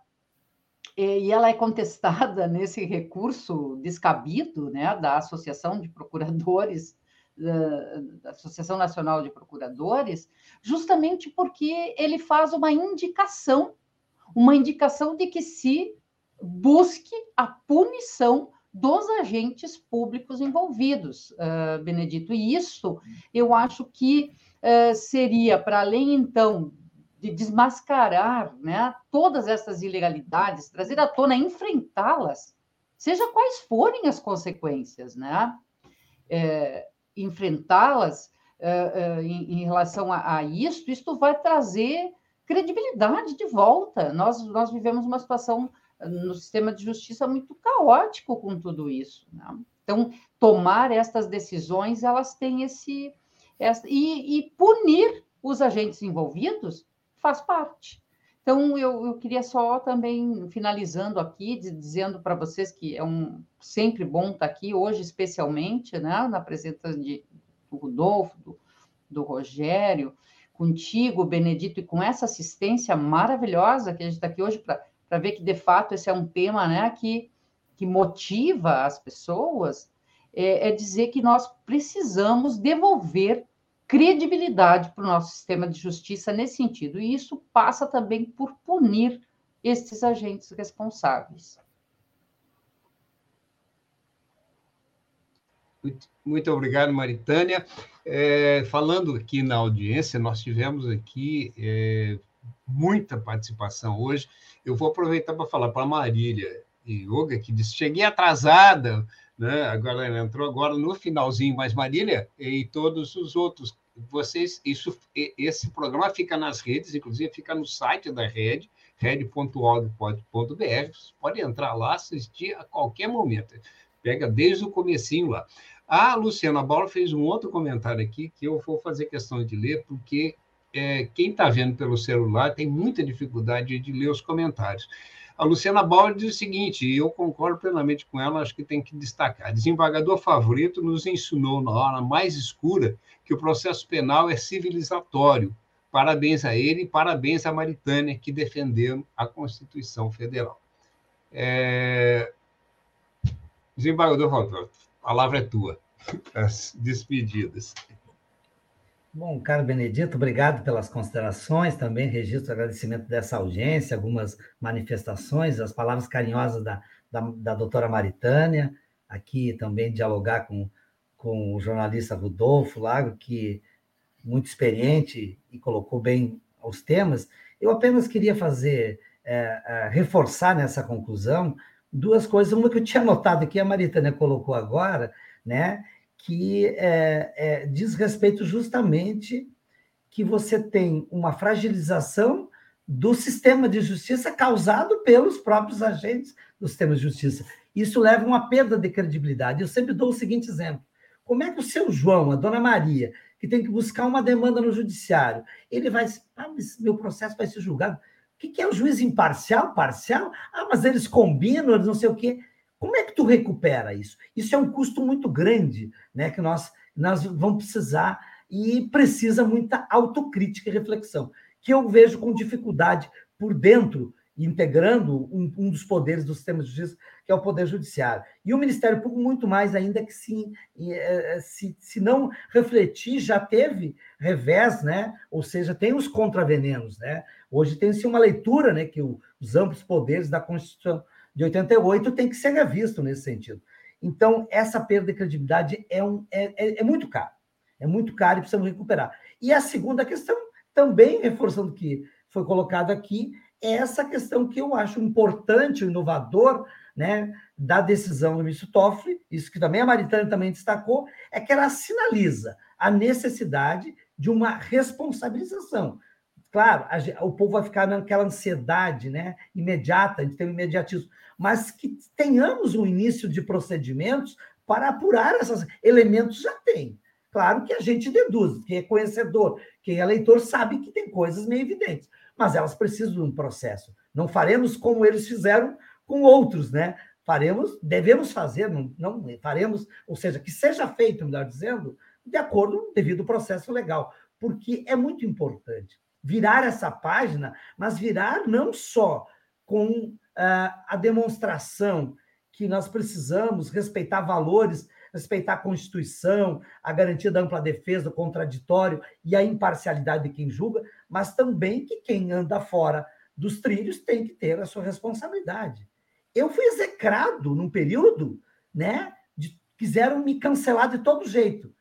e ela é contestada nesse recurso descabido né, da Associação de Procuradores, da Associação Nacional de Procuradores, justamente porque ele faz uma indicação, uma indicação de que se busque a punição dos agentes públicos envolvidos, Benedito. E isso eu acho que seria, para além, então, de desmascarar né, todas essas ilegalidades, trazer à tona, enfrentá-las, seja quais forem as consequências, né? É, enfrentá-las é, é, em, em, relação a, a isso, isto vai trazer credibilidade de volta. Nós, nós vivemos uma situação no sistema de justiça muito caótico com tudo isso. Né? Então, tomar estas decisões, elas têm esse. E, e punir os agentes envolvidos faz parte. Então, eu, eu queria só também, finalizando aqui, dizendo para vocês que é um sempre bom estar aqui, hoje especialmente, né, na presença de, do Rodolfo, do, do Rogério, contigo, Benedito, e com essa assistência maravilhosa que a gente está aqui hoje para ver que, de fato, esse é um tema né, que, que motiva as pessoas, é, é dizer que nós precisamos devolver credibilidade para o nosso sistema de justiça nesse sentido. E isso passa também por punir esses agentes responsáveis. Muito, muito obrigado, Maritânia. É, falando aqui na audiência, nós tivemos aqui é, muita participação hoje. Eu vou aproveitar para falar para a Marília e Yoga, que disse: cheguei atrasada, né? agora ela entrou agora no finalzinho, mas Marília e todos os outros, vocês, isso, esse programa fica nas redes, inclusive fica no site da rede, rede.org.br, podem entrar lá, assistir a qualquer momento, pega desde o comecinho lá. A Luciana Bola fez um outro comentário aqui que eu vou fazer questão de ler, porque é, quem está vendo pelo celular tem muita dificuldade de ler os comentários. A Luciana Bauer diz o seguinte, e eu concordo plenamente com ela, acho que tem que destacar. Desembargador Favorito nos ensinou na hora mais escura que o processo penal é civilizatório. Parabéns a ele e parabéns à Maritânia, que defenderam a Constituição Federal. É... Desembargador Favorito, a palavra é tua. As despedidas. Bom, caro Benedito, obrigado pelas considerações, também registro agradecimento dessa audiência, algumas manifestações, as palavras carinhosas da, da, da doutora Maritânia, aqui também dialogar com, com o jornalista Rodolfo Lago, que muito experiente e colocou bem os temas. Eu apenas queria fazer, é, é, reforçar nessa conclusão duas coisas, uma que eu tinha notado aqui, a Maritânia colocou agora, né? Que é, é, diz respeito justamente que você tem uma fragilização do sistema de justiça causado pelos próprios agentes do sistema de justiça. Isso leva a uma perda de credibilidade. Eu sempre dou o seguinte exemplo: como é que o seu João, a dona Maria, que tem que buscar uma demanda no judiciário, ele vai, ah, meu processo vai ser julgado. O que é o juiz imparcial? Parcial? Ah, mas eles combinam, eles não sei o quê. Como é que tu recupera isso? Isso é um custo muito grande, né? Que nós, nós vamos precisar e precisa muita autocrítica e reflexão, que eu vejo com dificuldade por dentro, integrando um, um dos poderes do sistema de justiça, que é o Poder Judiciário. E o Ministério Público, muito mais ainda que se, é, é, se, se não refletir, já teve revés, né? ou seja, tem os contravenenos. Né? Hoje tem-se uma leitura né, que o, os amplos poderes da Constituição de 88 tem que ser revisto nesse sentido. Então, essa perda de credibilidade é, um, é, é, é muito caro. É muito caro e precisamos recuperar. E a segunda questão, também reforçando o que foi colocado aqui, é essa questão que eu acho importante, inovador, né, da decisão do ministro Toffoli, isso que também a Maritânia também destacou, é que ela sinaliza a necessidade de uma responsabilização. Claro, a, o povo vai ficar naquela ansiedade né, imediata, a gente tem um imediatismo, mas que tenhamos um início de procedimentos para apurar esses elementos já tem. Claro que a gente deduz, quem é conhecedor, quem é leitor sabe que tem coisas meio evidentes, mas elas precisam de um processo. Não faremos como eles fizeram com outros, né? Faremos, devemos fazer, não, não faremos, ou seja, que seja feito, melhor dizendo, de acordo devido ao processo legal, porque é muito importante virar essa página, mas virar não só com a demonstração que nós precisamos respeitar valores, respeitar a Constituição, a garantia da ampla defesa, do contraditório e a imparcialidade de quem julga, mas também que quem anda fora dos trilhos tem que ter a sua responsabilidade. Eu fui execrado num período, né? De, quiseram me cancelar de todo jeito.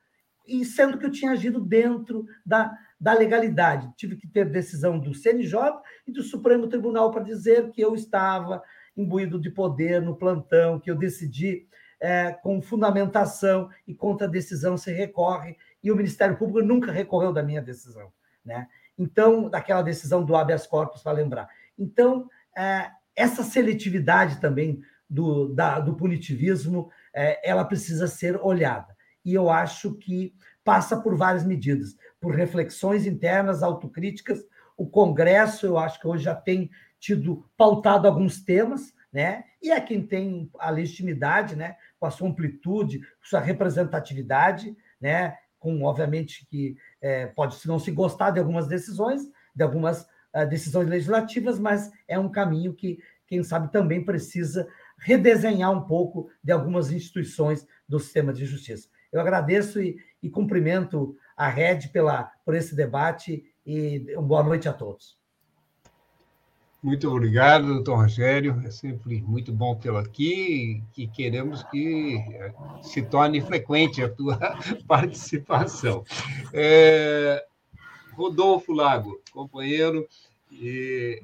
e sendo que eu tinha agido dentro da, da legalidade. Tive que ter decisão do CNJ e do Supremo Tribunal para dizer que eu estava imbuído de poder no plantão, que eu decidi é, com fundamentação e contra a decisão se recorre, e o Ministério Público nunca recorreu da minha decisão. Né? Então, daquela decisão do habeas corpus, para lembrar. Então, é, essa seletividade também do, da, do punitivismo, é, ela precisa ser olhada. E eu acho que passa por várias medidas, por reflexões internas, autocríticas. O Congresso, eu acho que hoje já tem tido pautado alguns temas, né? E é quem tem a legitimidade, né? Com a sua amplitude, sua representatividade, né? Com obviamente que é, pode não se gostar de algumas decisões, de algumas uh, decisões legislativas, mas é um caminho que quem sabe também precisa redesenhar um pouco de algumas instituições do sistema de justiça. Eu agradeço e, e cumprimento a Rede pela, por esse debate e boa noite a todos. Muito obrigado, doutor Rogério. É sempre muito bom tê-lo aqui e queremos que eh, se torne frequente a tua participação. É, Rodolfo Lago, companheiro, e,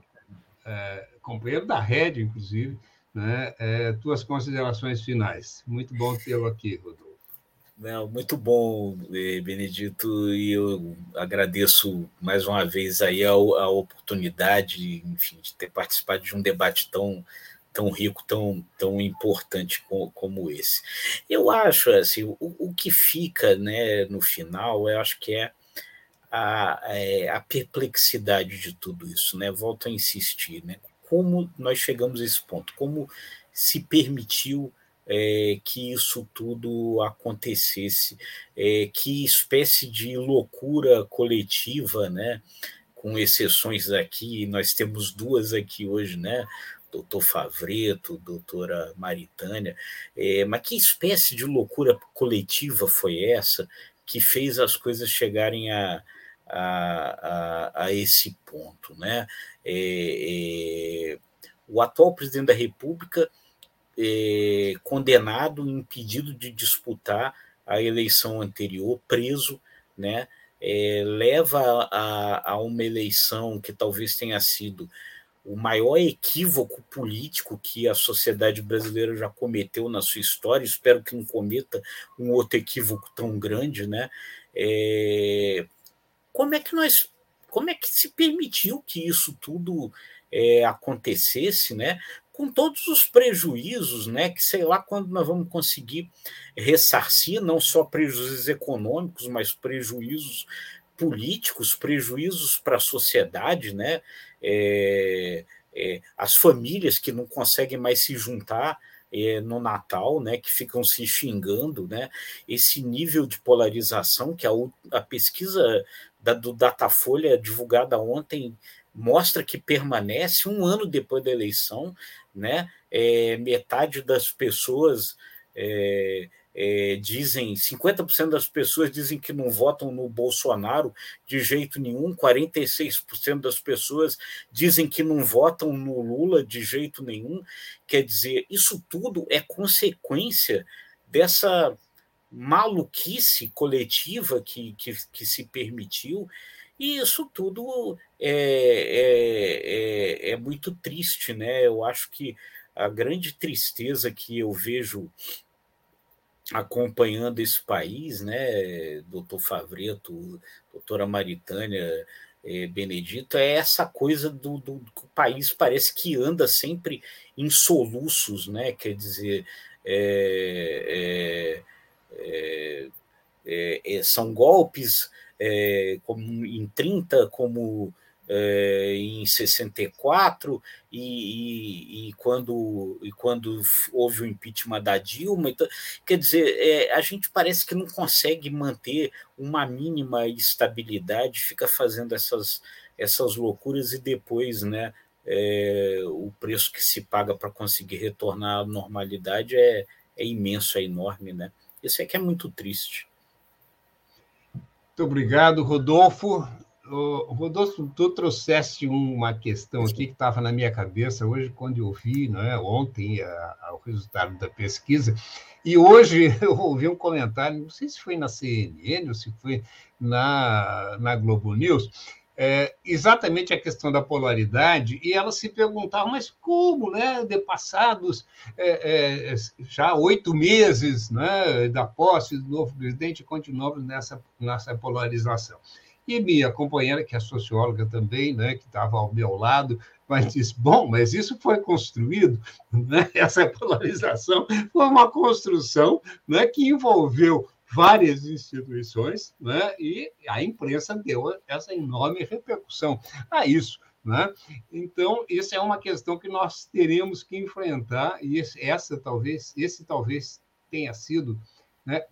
é, companheiro da rede, inclusive, né? É, tuas considerações finais. Muito bom tê-lo aqui, Rodolfo. Não, muito bom, eh, Benedito, e eu agradeço mais uma vez aí a, a oportunidade, enfim, de ter participado de um debate tão, tão rico, tão, tão importante como, como esse. Eu acho, assim, o, o que fica né, no final, eu acho que é a, é a perplexidade de tudo isso, né? Volto a insistir, né? Como nós chegamos a esse ponto, como se permitiu é, que isso tudo acontecesse, é, que espécie de loucura coletiva, né? Com exceções aqui, nós temos duas aqui hoje, né? doutor Favreto, doutora Maritânia, é, mas que espécie de loucura coletiva foi essa que fez as coisas chegarem a, a, a, a esse ponto? Né? É, é, o atual presidente da República é, condenado, impedido de disputar a eleição anterior, preso, né? É, leva a, a, uma eleição que talvez tenha sido o maior equívoco político que a sociedade brasileira já cometeu na sua história. Espero que não cometa um outro equívoco tão grande, né? É, como é que nós, como é que se permitiu que isso tudo é, acontecesse, né? Com todos os prejuízos, né, que sei lá quando nós vamos conseguir ressarcir, não só prejuízos econômicos, mas prejuízos políticos, prejuízos para a sociedade, né, é, é, as famílias que não conseguem mais se juntar é, no Natal, né, que ficam se xingando, né, esse nível de polarização que a, a pesquisa da, do Datafolha divulgada ontem mostra que permanece um ano depois da eleição, né? É, metade das pessoas é, é, dizem, 50% das pessoas dizem que não votam no Bolsonaro de jeito nenhum, 46% das pessoas dizem que não votam no Lula de jeito nenhum. Quer dizer, isso tudo é consequência dessa maluquice coletiva que, que, que se permitiu e isso tudo é, é, é, é, muito triste, né? Eu acho que a grande tristeza que eu vejo acompanhando esse país, né, doutor Favreto, doutora Maritânia, é, Benedito, é essa coisa do, do, do país parece que anda sempre em soluços, né? Quer dizer, é, é, é são golpes é, como em 30, como é, em 64, e, e, e, quando, e quando houve o impeachment da Dilma. Então, quer dizer, é, a gente parece que não consegue manter uma mínima estabilidade, fica fazendo essas, essas loucuras e depois né, é, o preço que se paga para conseguir retornar à normalidade é, é imenso, é enorme. Né? Isso é que é muito triste. Muito obrigado, Rodolfo. Rodolfo, tu trouxeste uma questão aqui que estava na minha cabeça hoje, quando eu vi, né, ontem, a, a, o resultado da pesquisa, e hoje eu ouvi um comentário, não sei se foi na CNN ou se foi na, na Globo News, é, exatamente a questão da polaridade, e ela se perguntava, mas como, né, depassados é, é, já oito meses né, da posse do novo presidente, continuamos nessa, nessa polarização. E minha companheira, que é socióloga também, né, que estava ao meu lado, mas disse: bom, mas isso foi construído, né? essa polarização foi uma construção né, que envolveu várias instituições, né? e a imprensa deu essa enorme repercussão a isso. Né? Então, isso é uma questão que nós teremos que enfrentar, e esse, essa talvez, esse talvez tenha sido né,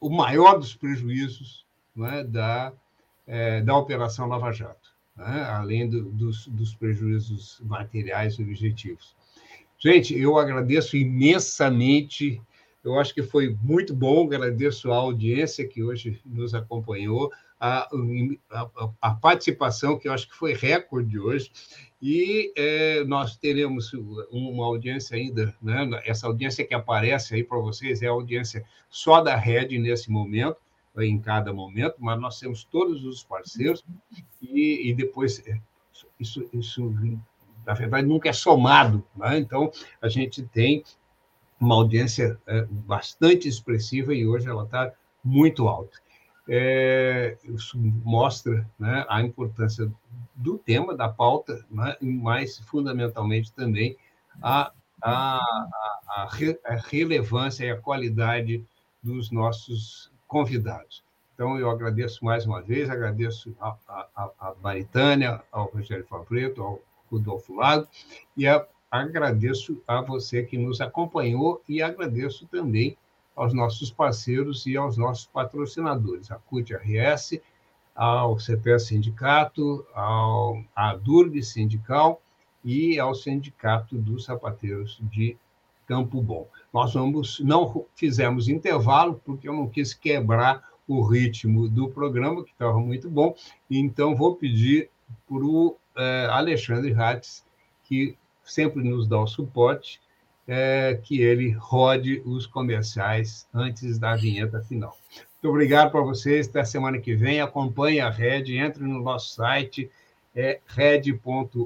o maior dos prejuízos né, da é, da Operação Lava Jato, né? além do, dos, dos prejuízos materiais e objetivos. Gente, eu agradeço imensamente. Eu acho que foi muito bom, agradeço a audiência que hoje nos acompanhou, a, a, a participação, que eu acho que foi recorde hoje, e é, nós teremos uma audiência ainda, né? essa audiência que aparece aí para vocês é a audiência só da rede nesse momento, em cada momento, mas nós temos todos os parceiros e, e depois é, isso, isso, na verdade, nunca é somado. Né? Então, a gente tem uma audiência é, bastante expressiva e hoje ela está muito alta. É, isso mostra né, a importância do tema, da pauta, né, mas fundamentalmente também a, a, a, a relevância e a qualidade dos nossos convidados. Então, eu agradeço mais uma vez, agradeço a, a, a Maritânia, ao Rogério Favreto, ao Rodolfo Lago, e a, agradeço a você que nos acompanhou e agradeço também aos nossos parceiros e aos nossos patrocinadores, a CUT-RS, ao CPS Sindicato, ao, à Sindical e ao Sindicato dos Sapateiros de Campo Bom. Nós vamos, não fizemos intervalo, porque eu não quis quebrar o ritmo do programa, que estava muito bom, então vou pedir para o é, Alexandre Hatz, que sempre nos dá o suporte, é, que ele rode os comerciais antes da vinheta final. Muito obrigado para vocês. Até semana que vem. Acompanhe a Red, entre no nosso site, é red.org.br.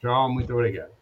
Tchau, muito obrigado.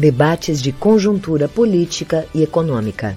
Debates de conjuntura política e econômica.